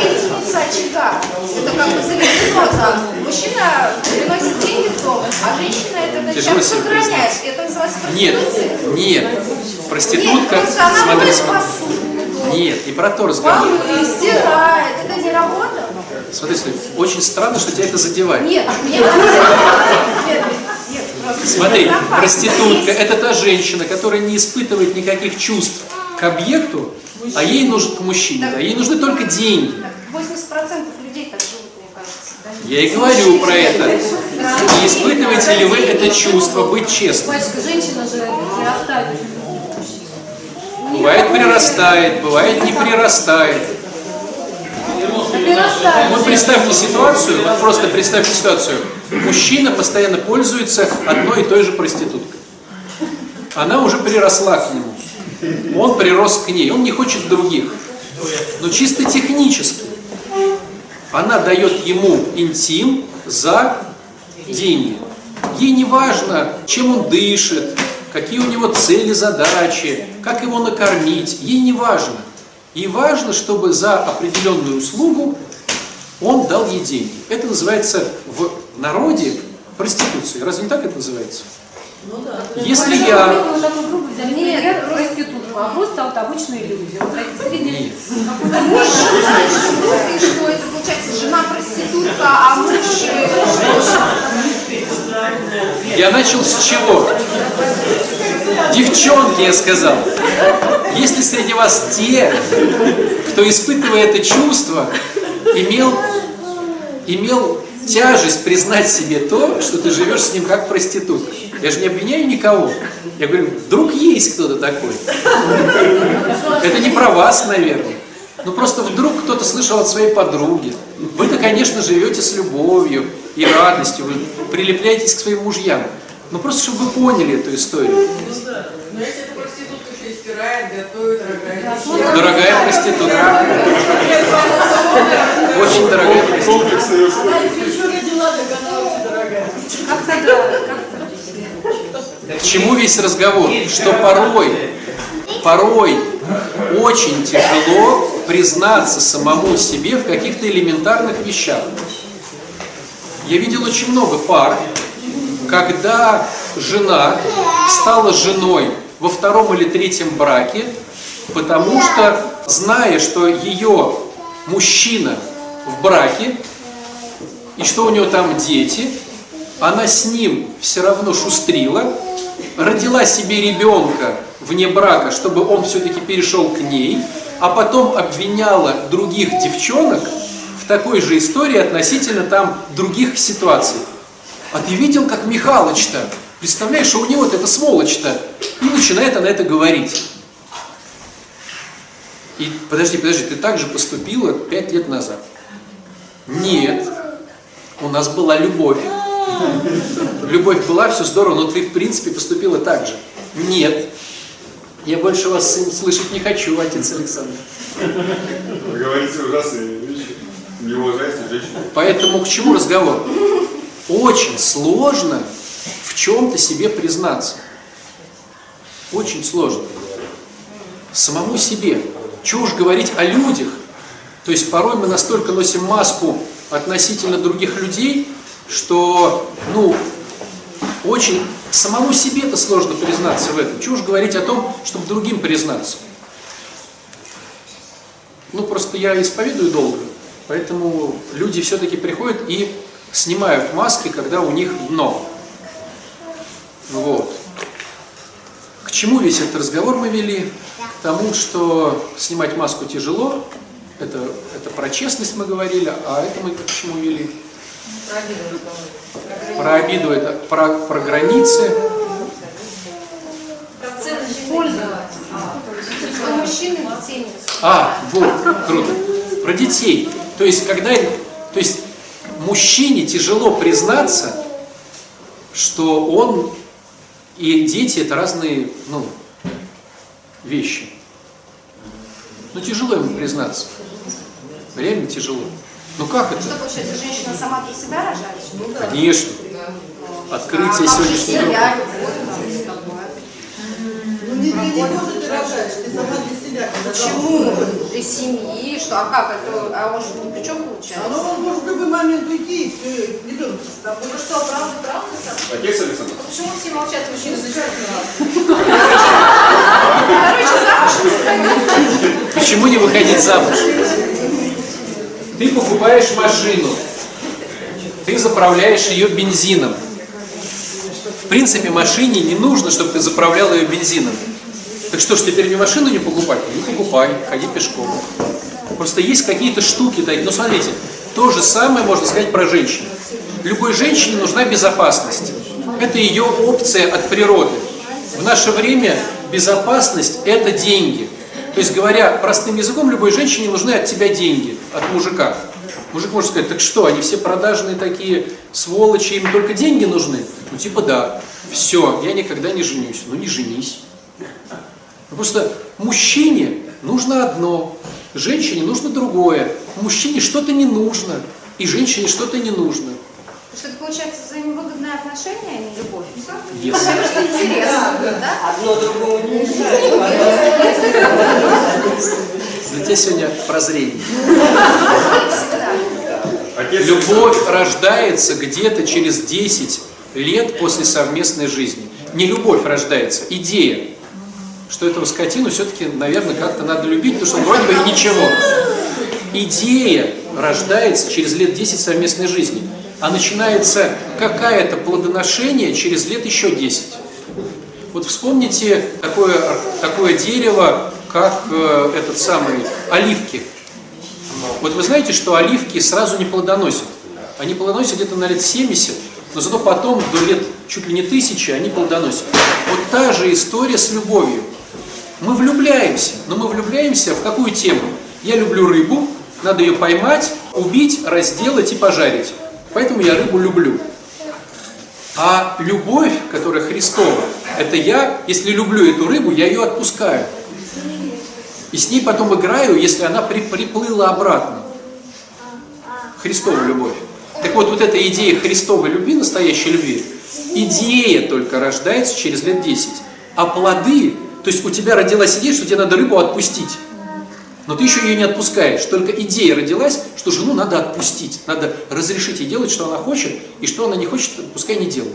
это очага. Это как бы заведено так. Мужчина приносит деньги в дом, а женщина это себе сохраняет. Это называется Нет, проституцией. нет. Нет, Проститутка, она смотри, смотри. Нет, не про то разговор. стирает. Это не работа? Смотри, смотри, очень странно, что тебя это задевает. Нет, нет, нет, нет, Смотри, проститутка – это та женщина, которая не испытывает никаких чувств к объекту, а ей нужен к мужчине, а ей нужны только деньги. Так, 80% людей так живут, мне кажется. да? Я и говорю про это. Не испытываете ли вы это чувство быть честным? Женщина же прирастает. Бывает прирастает, бывает не прирастает. Вот представьте ситуацию, вот просто представьте ситуацию. Мужчина постоянно пользуется одной и той же проституткой. Она уже приросла к нему. Он прирос к ней, он не хочет других. Но чисто технически она дает ему интим за деньги. Ей не важно, чем он дышит, какие у него цели, задачи, как его накормить. Ей не важно. Ей важно, чтобы за определенную услугу он дал ей деньги. Это называется в народе проституцией. Разве не так это называется? Если я... Такой грубый а просто вот обычные люди. Вот. Нет. Муж и что это получается жена проститутка, а муж... Я начал с чего? Девчонки, я сказал. Если среди вас те, кто, испытывая это чувство, имел, имел тяжесть признать себе то, что ты живешь с ним как проститутка. Я же не обвиняю никого. Я говорю, вдруг есть кто-то такой. Это не про вас, наверное. Ну просто вдруг кто-то слышал от своей подруги. Вы-то, конечно, живете с любовью и радостью, вы прилепляетесь к своим мужьям. Ну просто, чтобы вы поняли эту историю. Но если эта проститутка еще и стирает, готовит, дорогая. Дорогая проститутка. Очень дорогая проститутка. Комплекс ее Она К чему весь разговор? Что порой, порой очень тяжело признаться самому себе в каких-то элементарных вещах. Я видел очень много пар, когда жена стала женой во втором или третьем браке, потому что, зная, что ее мужчина в браке, и что у него там дети, она с ним все равно шустрила, родила себе ребенка вне брака, чтобы он все-таки перешел к ней, а потом обвиняла других девчонок в такой же истории относительно там других ситуаций. А ты видел, как Михалыч-то? Представляешь, что у него-то это сволочь-то. И начинает она это говорить. И подожди, подожди, ты так же поступила пять лет назад. Нет, у нас была любовь. Любовь была, все здорово, но ты в принципе поступила так же. Нет. Я больше вас слышать не хочу, отец Александр. Вы говорите ужасные вещи. Не уважайте женщин. Поэтому к чему разговор? Очень сложно в чем-то себе признаться. Очень сложно. Самому себе. Чего уж говорить о людях. То есть порой мы настолько носим маску относительно других людей, что, ну, очень самому себе-то сложно признаться в этом. Чего уж говорить о том, чтобы другим признаться. Ну, просто я исповедую долго, поэтому люди все-таки приходят и снимают маски, когда у них дно. Вот. К чему весь этот разговор мы вели? К тому, что снимать маску тяжело, это, это про честность мы говорили, а это мы к чему вели? Про обиду это про, про границы. А, вот, круто. Про детей. То есть, когда, то есть, мужчине тяжело признаться, что он и дети это разные ну, вещи. Ну тяжело ему признаться. Реально тяжело. Ну как это? Что получается, женщина сама для себя рожает? Ну да. Конечно. Открытие а сегодняшнего дня. семья, любовь, там, такое. Ну не, не, не тоже ты рожаешь, ты сама для себя. Почему? Для семьи, что, а как это, а он же ни при чем А получается? ну он может в любой момент уйти, и все, ребенок с тобой. Ну что, правда, правда? сам? Отец Александр. Почему все молчат, мужчины замечательно? (laughs) Короче, замуж не. Почему не выходить замуж? Ты покупаешь машину, ты заправляешь ее бензином. В принципе, машине не нужно, чтобы ты заправлял ее бензином. Так что ж, теперь мне машину не покупать? Не покупай, ходи пешком. Просто есть какие-то штуки, да, ну смотрите, то же самое можно сказать про женщин. Любой женщине нужна безопасность. Это ее опция от природы. В наше время безопасность – это деньги. То есть, говоря простым языком, любой женщине нужны от тебя деньги, от мужика. Мужик может сказать, так что, они все продажные такие сволочи, им только деньги нужны? Ну типа да, все, я никогда не женюсь. Ну не женись. Просто мужчине нужно одно, женщине нужно другое. Мужчине что-то не нужно, и женщине что-то не нужно. Что это получается взаимовыгодное отношение, а не любовь? Всё? Yes. Мне просто интересно, да? Одно другому не мешает. Для тебя (laughs) сегодня прозрение. Отец Любовь рождается где-то через 10 лет после совместной жизни. Не любовь рождается, идея, что этого скотину все-таки, наверное, как-то надо любить, потому что вроде бы и ничего. Идея рождается через лет 10 совместной жизни, а начинается какое-то плодоношение через лет еще 10. Вот вспомните такое, такое дерево, как э, этот самый оливки. Вот вы знаете, что оливки сразу не плодоносят. Они плодоносят где-то на лет 70, но зато потом до лет чуть ли не тысячи они плодоносят. Вот та же история с любовью. Мы влюбляемся, но мы влюбляемся в какую тему? Я люблю рыбу, надо ее поймать, убить, разделать и пожарить. Поэтому я рыбу люблю. А любовь, которая Христова, это я, если люблю эту рыбу, я ее отпускаю. И с ней потом играю, если она при, приплыла обратно. Христова любовь. Так вот, вот эта идея Христовой любви, настоящей любви, идея только рождается через лет 10. А плоды, то есть у тебя родилась идея, что тебе надо рыбу отпустить. Но ты еще ее не отпускаешь. Только идея родилась, что жену надо отпустить. Надо разрешить ей делать, что она хочет, и что она не хочет, пускай не делает.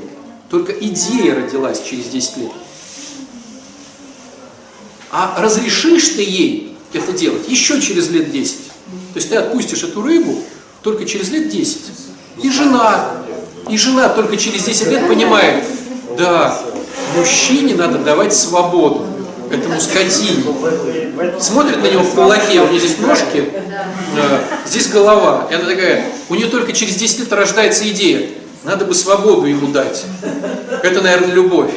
Только идея родилась через 10 лет. А разрешишь ты ей это делать еще через лет 10. То есть ты отпустишь эту рыбу только через лет 10. И жена, и жена только через 10 лет понимает, да, мужчине надо давать свободу этому скотине. Смотрит на него в кулаке, у нее здесь ножки, э, здесь голова. И она такая, у нее только через 10 лет рождается идея, надо бы свободу ему дать. Это, наверное, любовь.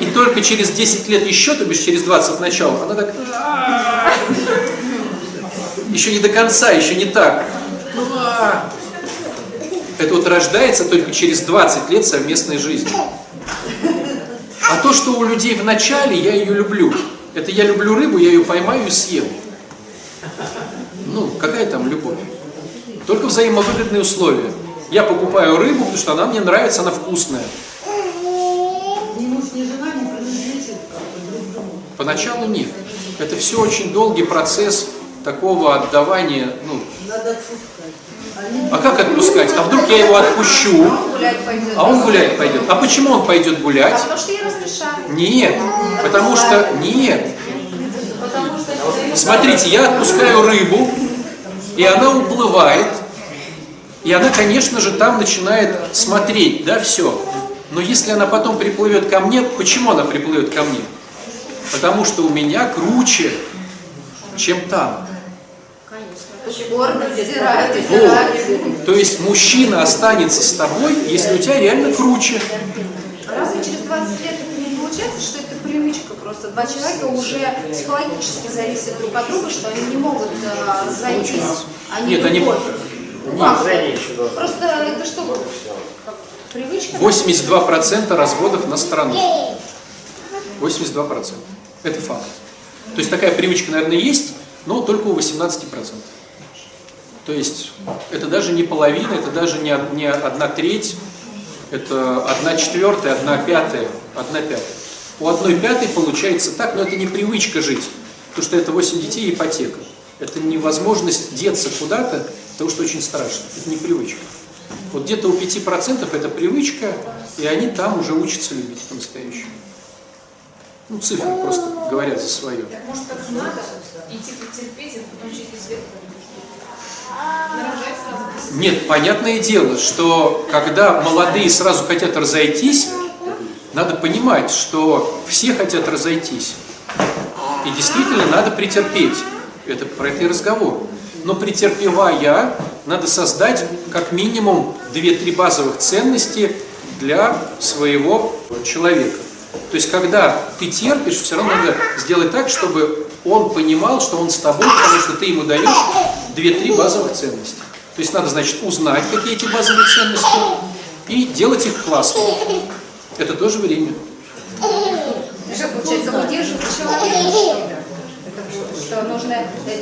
И только через 10 лет еще, то бишь через 20 от начала, она так... Еще не до конца, еще не так. Это вот рождается только через 20 лет совместной жизни. А то, что у людей в начале, я ее люблю. Это я люблю рыбу, я ее поймаю и съем. Ну, какая там любовь? Только взаимовыгодные условия. Я покупаю рыбу, потому что она мне нравится, она вкусная. Ни муж, ни жена не принадлежит как-то друг другу. Поначалу нет. Это все очень долгий процесс такого отдавания. Ну, Надо отпускать. А как отпускать? А вдруг я его отпущу, а он гулять пойдет? А почему он пойдет гулять? Потому что ей разрешают. Нет, потому что нет. Смотрите, я отпускаю рыбу, и она уплывает, и она, конечно же, там начинает смотреть, да, все. Но если она потом приплывет ко мне, почему она приплывет ко мне? Потому что у меня круче, чем там. Вот. То есть мужчина останется с тобой, если у тебя реально круче. Разве через 20 лет это не получается, что это привычка просто? Два человека уже психологически зависят друг от друга, что они не могут э, зайтись. Они Нет, они, должно. Просто это что, привычка? 82% разводов на страну. 82%. Это факт. То есть такая привычка, наверное, есть, но только у 18%. То есть это даже не половина, это даже не, не одна треть, это одна четвертая, одна пятая, одна пятая. У одной пятой получается так, но это не привычка жить, потому что это 8 детей и ипотека. Это невозможность деться куда-то, потому что очень страшно. Это не привычка. Вот где-то у 5% это привычка, и они там уже учатся любить по-настоящему. Ну, цифры просто говорят за свое. Так может как надо идти потерпеть, а потом через век. Нет, понятное дело, что когда молодые сразу хотят разойтись, надо понимать, что все хотят разойтись. И действительно надо претерпеть. Это про это и разговор. Но претерпевая, надо создать как минимум 2-3 базовых ценности для своего человека. То есть, когда ты терпишь, все равно надо сделать так, чтобы он понимал, что он с тобой, потому что ты ему даешь 2-3 базовых ценности. То есть, надо, значит, узнать, какие эти базовые ценности, и делать их классно. Это тоже время. Что получается, удерживать человека, что нужно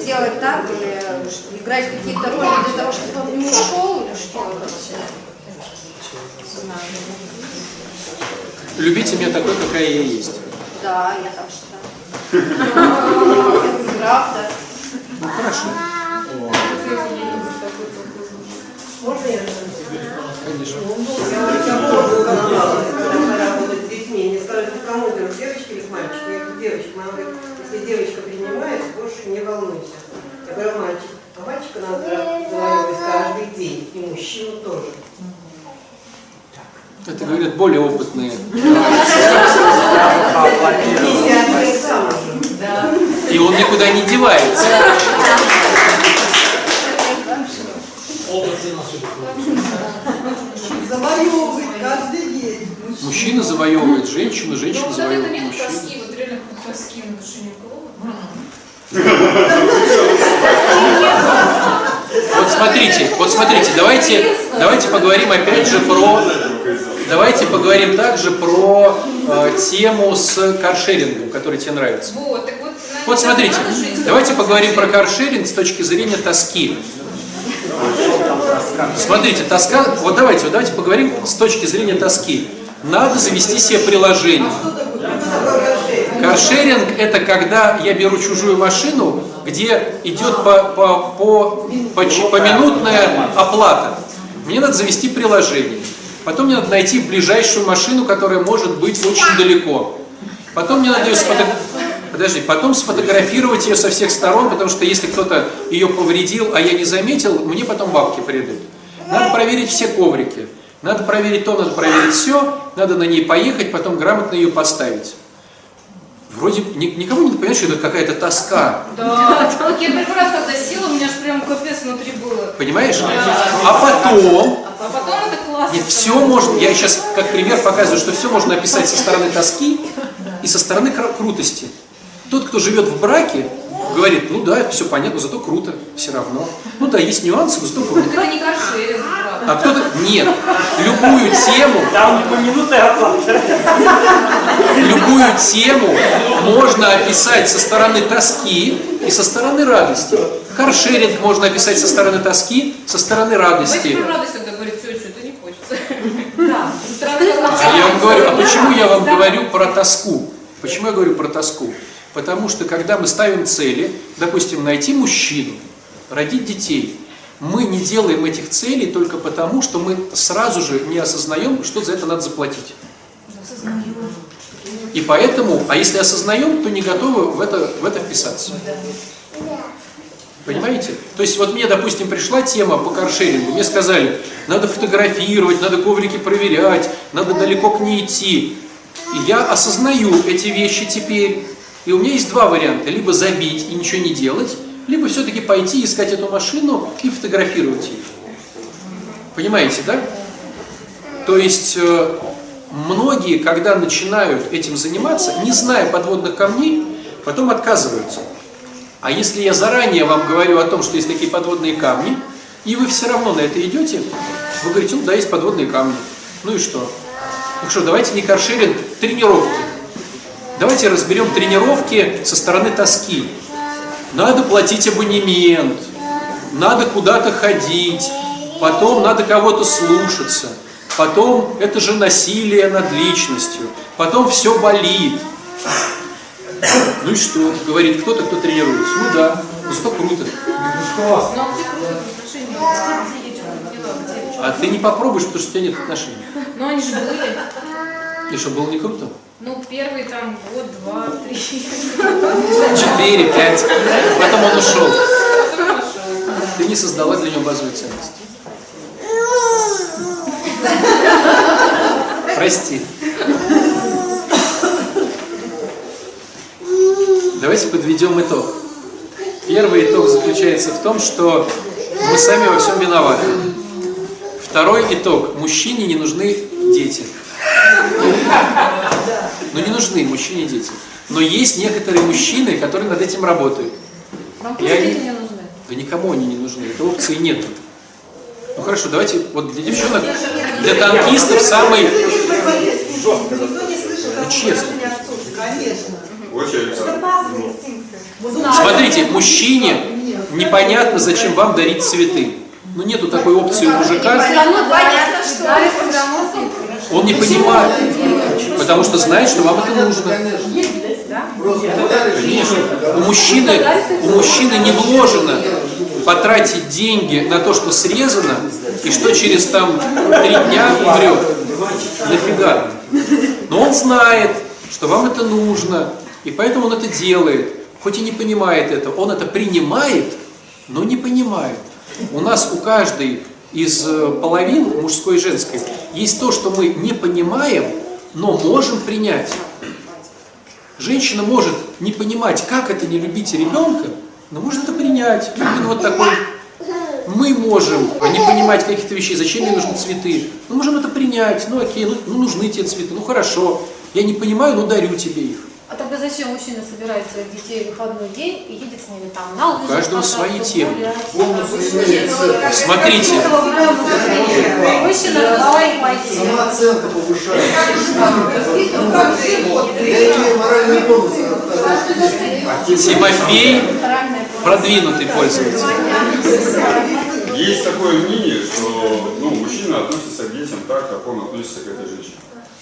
делать так, или играть какие-то роли для того, чтобы он не ушел, или что? Любите меня такой, какая я есть. Да, я так считаю. (laughs) Правда. Ну, хорошо. Можно я Конечно. Я работаю когда работать с детьми. Мне сказали, ты кому ты, девочки или мальчик? Я говорю, девочка. Мама говорит, если девочка принимает, больше не волнуйся. Я говорю, мальчик. А мальчика надо завоевывать каждый день. И мужчину тоже. Это говорят более опытные. 50 лет замужем. И он никуда не девается. Области наши. Завоевывать каждый день. Мужчина завоевывает женщину, женщина этого завоевывает мужчину. вот реально тоски на душе ни у кого. Вот смотрите, вот смотрите, давайте, давайте поговорим опять же про, давайте поговорим также про э, тему с каршерингом, который тебе нравится. Вот, так вот, Вот смотрите, давайте поговорим про каршеринг с точки зрения тоски. Смотрите, тоска, вот давайте, вот давайте поговорим с точки зрения тоски. Надо завести себе приложение. Каршеринг это когда я беру чужую машину, где идет по, по, по, по, поминутная оплата. Мне надо завести приложение. Потом мне надо найти ближайшую машину, которая может быть очень далеко. Потом мне надо ее сфото- Подожди, потом сфотографировать ее со всех сторон, потому что если кто-то ее повредил, а я не заметил, мне потом бабки придут. Надо проверить все коврики. Надо проверить то, надо проверить все, надо на ней поехать, потом грамотно ее поставить. Вроде ни- никому не понимаешь, что это какая-то тоска. Да, так я первый раз, когда села, у меня аж прям капец внутри было. Понимаешь? А потом, А потом это классно. нет, все можно, я сейчас как пример показываю, что все можно описать со стороны тоски и со стороны крутости. Тот, кто живет в браке, говорит, ну да, все понятно, зато круто, все равно. Ну да, есть нюансы, но зато круто. Так это не каршеринг. А кто-то, нет, любую тему, Там не поминутная оплата. любую тему можно описать со стороны тоски и со стороны радости. Каршеринг можно описать со стороны тоски, со стороны радости. радость тогда говорить, все, что-то не хочется. Да, А я вам говорю, а почему я вам говорю про тоску? Почему я говорю про тоску? Потому что когда мы ставим цели, допустим, найти мужчину, родить детей, мы не делаем этих целей только потому, что мы сразу же не осознаем, что за это надо заплатить. И поэтому, а если осознаем, то не готовы в это, в это вписаться. Понимаете? То есть вот мне, допустим, пришла тема по каршерингу, мне сказали, надо фотографировать, надо коврики проверять, надо далеко к ней идти. И я осознаю эти вещи теперь. И у меня есть два варианта. Либо забить и ничего не делать, либо все-таки пойти искать эту машину и фотографировать ее. Понимаете, да? То есть э, многие, когда начинают этим заниматься, не зная подводных камней, потом отказываются. А если я заранее вам говорю о том, что есть такие подводные камни, и вы все равно на это идете, вы говорите, ну да, есть подводные камни. Ну и что? Ну что, давайте не каршеринг, тренировки. Давайте разберем тренировки со стороны тоски. Надо платить абонемент, надо куда-то ходить, потом надо кого-то слушаться, потом это же насилие над личностью, потом все болит. Ну и что? Говорит кто-то, кто тренируется. Ну да, ну зато круто. Ну а? А ты не попробуешь, потому что у тебя нет отношений. Ну они же были. И что, было не круто? Ну, первый там год, два, три. Четыре, пять. Потом он ушел. Ты не создала для него базовую ценность. Прости. Давайте подведем итог. Первый итог заключается в том, что мы сами во всем виноваты. Второй итог. Мужчине не нужны дети. Ну не нужны мужчине дети. Но есть некоторые мужчины, которые над этим работают. Вам тоже дети не нужны? Да никому они не нужны, этой опции нет. Ну хорошо, давайте вот для девчонок, для танкистов самый, слышит Ну, честно. Смотрите, мужчине непонятно, зачем вам дарить цветы. Ну нету такой опции у мужика, Ну, понятно, что он не понимает, потому что знает, что вам это нужно. Конечно. У мужчины, у мужчины не вложено потратить деньги на то, что срезано, и что через там три дня умрет. Нафига? Но он знает, что вам это нужно, и поэтому он это делает. Хоть и не понимает это, он это принимает, но не понимает. У нас у каждой из э, половин, мужской и женской, есть то, что мы не понимаем, но можем принять. Женщина может не понимать, как это не любить ребенка, но может это принять. Именно вот такой. Мы можем не понимать каких-то вещей, зачем мне нужны цветы. Мы можем это принять. Ну окей, ну, ну нужны тебе цветы, ну хорошо. Я не понимаю, но дарю тебе их. А тогда зачем мужчина собирает своих детей в выходной день и едет с ними там на лыжах? каждого кататься, свои темы. Смотрите, Мужчина на своих мотивах. Самооценка повышается. Ну моральный тонус. Тимофей продвинутый пользователь. Есть такое мнение, что ну, мужчина относится к детям так, как он относится к этой женщине.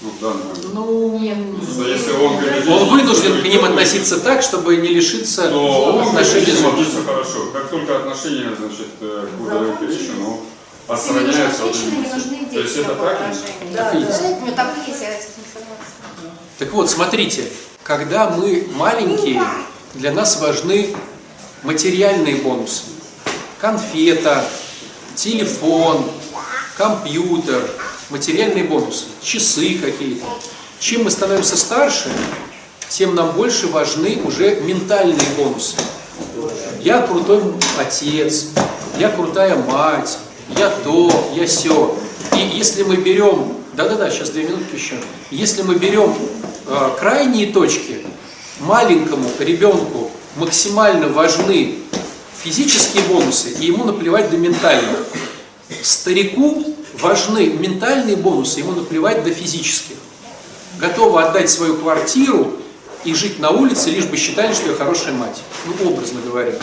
Ну, в данный момент. Ну, Что если он он вынужден к ним относиться так, чтобы не лишиться то отношений с относится хорошо. Как только отношения, значит, э, к какой-то вещи, ну, отстраняется от Женщины То есть это так? есть. Ну, так есть, я с этим согласна. Так вот, смотрите, когда мы маленькие, для нас важны материальные бонусы. Конфета, телефон, компьютер, материальные бонусы, часы какие-то. Чем мы становимся старше, тем нам больше важны уже ментальные бонусы. Я крутой отец, я крутая мать, я то, я все. И если мы берем, да-да-да, сейчас две минутки еще. Если мы берем э, крайние точки, маленькому ребенку максимально важны физические бонусы, и ему наплевать до ментальных. Старику важны ментальные бонусы, ему наплевать до физических. Готова отдать свою квартиру и жить на улице, лишь бы считали, что я хорошая мать. Ну, образно говоря.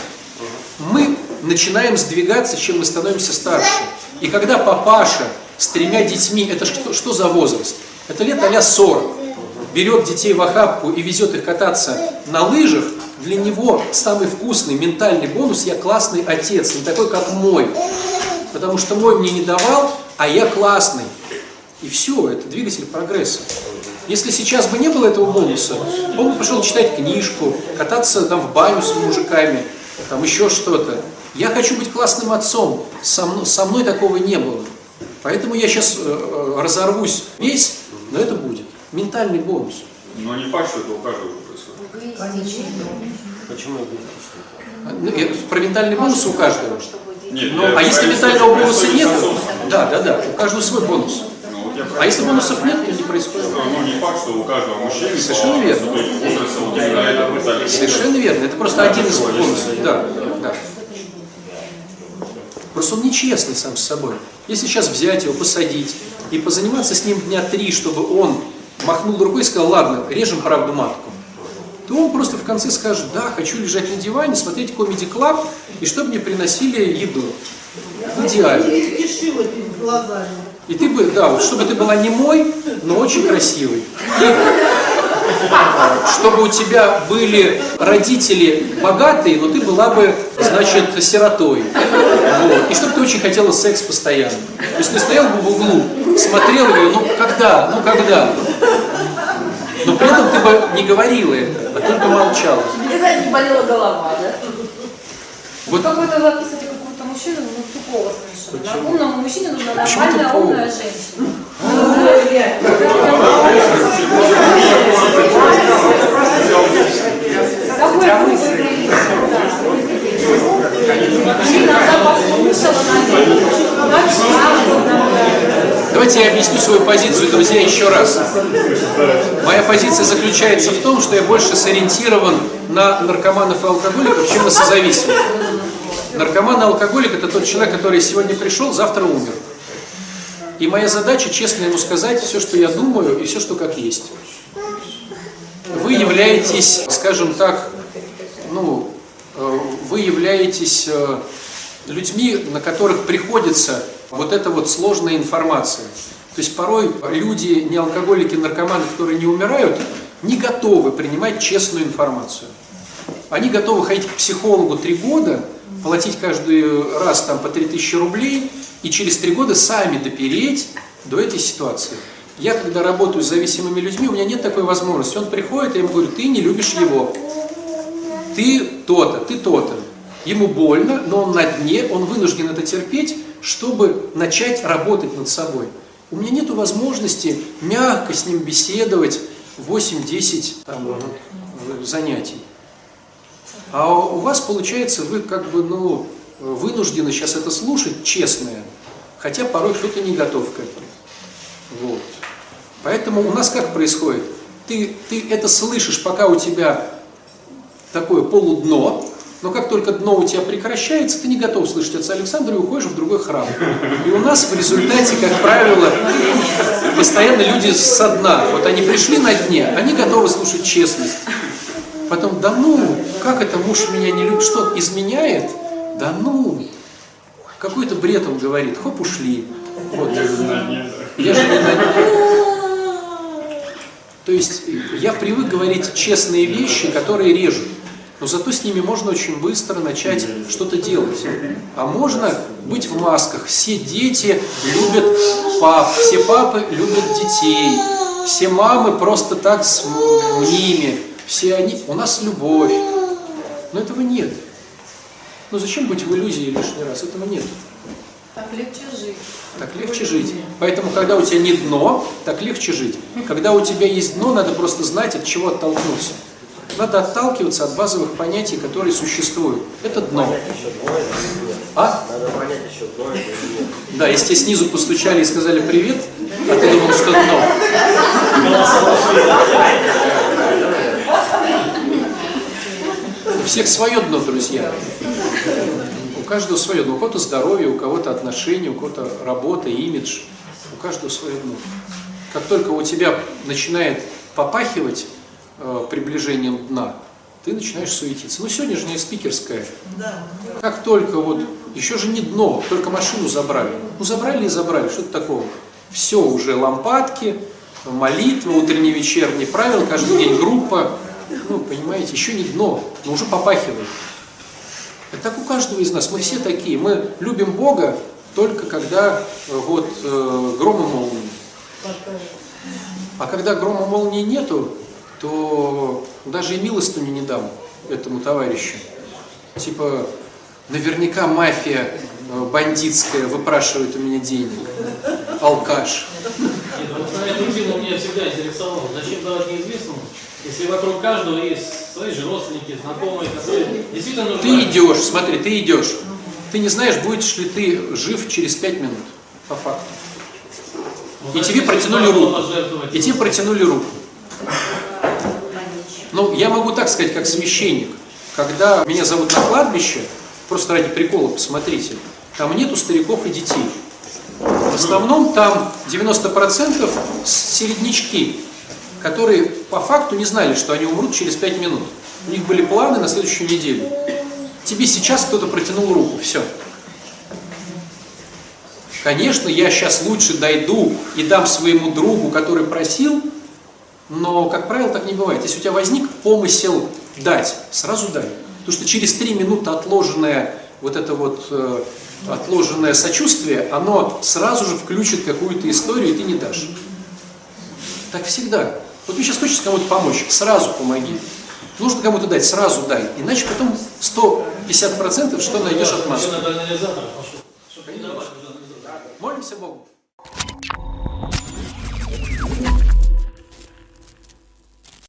Мы начинаем сдвигаться, чем мы становимся старше. И когда папаша с тремя детьми, это что, что за возраст? Это лет а 40. Берет детей в охапку и везет их кататься на лыжах, для него самый вкусный ментальный бонус – я классный отец, не такой, как мой. Потому что мой мне не давал, а я классный. И все, это двигатель прогресса. Если сейчас бы не было этого бонуса, он бы пошел читать книжку, кататься там в баню с мужиками, там еще что-то. Я хочу быть классным отцом. Со мной, со мной такого не было. Поэтому я сейчас разорвусь весь, но это будет. Ментальный бонус. Но не факт, что это у каждого происходит. Почему эгоистично? Ну, Про ментальный бонус у каждого. Нет, Ну, а если ментального бонуса нет, да, да, да, у каждого свой бонус. Ну, вот А если бонусов нет, то не происходит. Что, ну, не факт, что у каждого мужчины Совершенно по верно. Совершенно верно. Это просто один из бонусов. Да, да. Просто он нечестный сам с собой. Если сейчас взять его, посадить и позаниматься с ним дня три, чтобы он махнул рукой и сказал, ладно, режем правду матку, то он просто в конце скажет, да, хочу лежать на диване, смотреть Comedy Club, и чтобы мне приносили еду. В идеале. И ты бы, да, вот чтобы ты была не мой, но очень красивой. И чтобы у тебя были родители богатые, но ты была бы, значит, сиротой. Вот. И чтобы ты очень хотела секс постоянно. То есть ты стоял бы в углу, смотрел говорил, ну когда, ну когда. Но при этом ты бы не говорила это, а только молчала. Никогда не болела голова, да? Вот Какой-то вы описываете какого-то мужчину, ну, тупого совершенно. Почему? Умному мужчине нужна нормальная, умная женщина. Давайте я объясню свою позицию, друзья, еще раз. Моя позиция заключается в том, что я больше сориентирован на наркоманов и алкоголиков, чем на созависимых. Наркоман и алкоголик – это тот человек, который сегодня пришел, завтра умер. И моя задача честно ему сказать все, что я думаю, и все, что как есть. Вы являетесь, скажем так, ну, э, вы являетесь э, людьми, на которых приходится вот эта вот сложная информация. То есть порой люди, не алкоголики, наркоманы, которые не умирают, не готовы принимать честную информацию. Они готовы ходить к психологу три года, платить каждый раз там по 3000 рублей и через три года сами допереть до этой ситуации. Я, когда работаю с зависимыми людьми, у меня нет такой возможности. Он приходит, я ему говорю, ты не любишь его. Ты то-то, ты то-то. Ему больно, но он на дне, он вынужден это терпеть, чтобы начать работать над собой. У меня нет возможности мягко с ним беседовать 8-10 там, занятий. А у вас получается, вы как бы, ну, вынуждены сейчас это слушать, честное, хотя порой кто-то не готов к этому. Вот. Поэтому у нас как происходит? Ты, ты это слышишь, пока у тебя такое полудно, но как только дно у тебя прекращается, ты не готов слышать отца Александра и уходишь в другой храм. И у нас в результате, как правило, постоянно люди со дна. Вот они пришли на дне, они готовы слушать честность. Потом, да ну, как это муж меня не любит, что изменяет? Да ну, какой-то бред он говорит, хоп, ушли. Вот. Я же не на дне. То есть я привык говорить честные вещи, которые режут. Но зато с ними можно очень быстро начать что-то делать. А можно быть в масках. Все дети любят пап, все папы любят детей, все мамы просто так с ними, все они, у нас любовь. Но этого нет. Ну зачем быть в иллюзии лишний раз? Этого нет. Так легче жить. Так легче жить. Поэтому, когда у тебя не дно, так легче жить. Когда у тебя есть дно, надо просто знать, от чего оттолкнуться. Надо отталкиваться от базовых понятий, которые существуют. Это дно. А? Надо понять еще дно. Да, если тебе снизу постучали и сказали привет, а ты думал, что дно. У всех свое дно, друзья. Каждого свое дно. У кого-то здоровье, у кого-то отношения, у кого-то работа, имидж. У каждого свое дно. Как только у тебя начинает попахивать э, приближением дна, ты начинаешь суетиться. Ну, сегодняшняя спикерская. Да. Как только вот, еще же не дно, только машину забрали. Ну, забрали и забрали, что-то такого. Все уже лампадки, молитва, утренний, вечерний правил, каждый день группа. Ну, понимаете, еще не дно, но уже попахивает. Это так у каждого из нас. Мы все такие. Мы любим Бога только когда э, вот э, грома молнии. А когда грома молнии нету, то даже и милостыню не дам этому товарищу. Типа, наверняка мафия э, бандитская выпрашивает у меня денег. Алкаш. Нет, вот тему меня всегда интересовало. Зачем давать неизвестному, если вокруг каждого есть свои же родственники, знакомые, которые действительно нужны. Ты идешь, смотри, ты идешь. Ты не знаешь, будешь ли ты жив через пять минут, по факту. И тебе протянули руку. И тебе протянули руку. Ну, я могу так сказать, как священник. Когда меня зовут на кладбище, просто ради прикола, посмотрите, там нету стариков и детей. В основном там 90% середнячки, которые по факту не знали, что они умрут через 5 минут. У них были планы на следующую неделю. Тебе сейчас кто-то протянул руку, все. Конечно, я сейчас лучше дойду и дам своему другу, который просил, но, как правило, так не бывает. Если у тебя возник помысел дать, сразу дай. Потому что через три минуты отложенное вот это вот э, отложенное сочувствие, оно сразу же включит какую-то историю, и ты не дашь. Так всегда. Вот мне сейчас хочется кому-то помочь, сразу помоги. Нужно кому-то дать, сразу дай. Иначе потом 150% что найдешь отмазку. Анализатор пошел. Молимся Богу.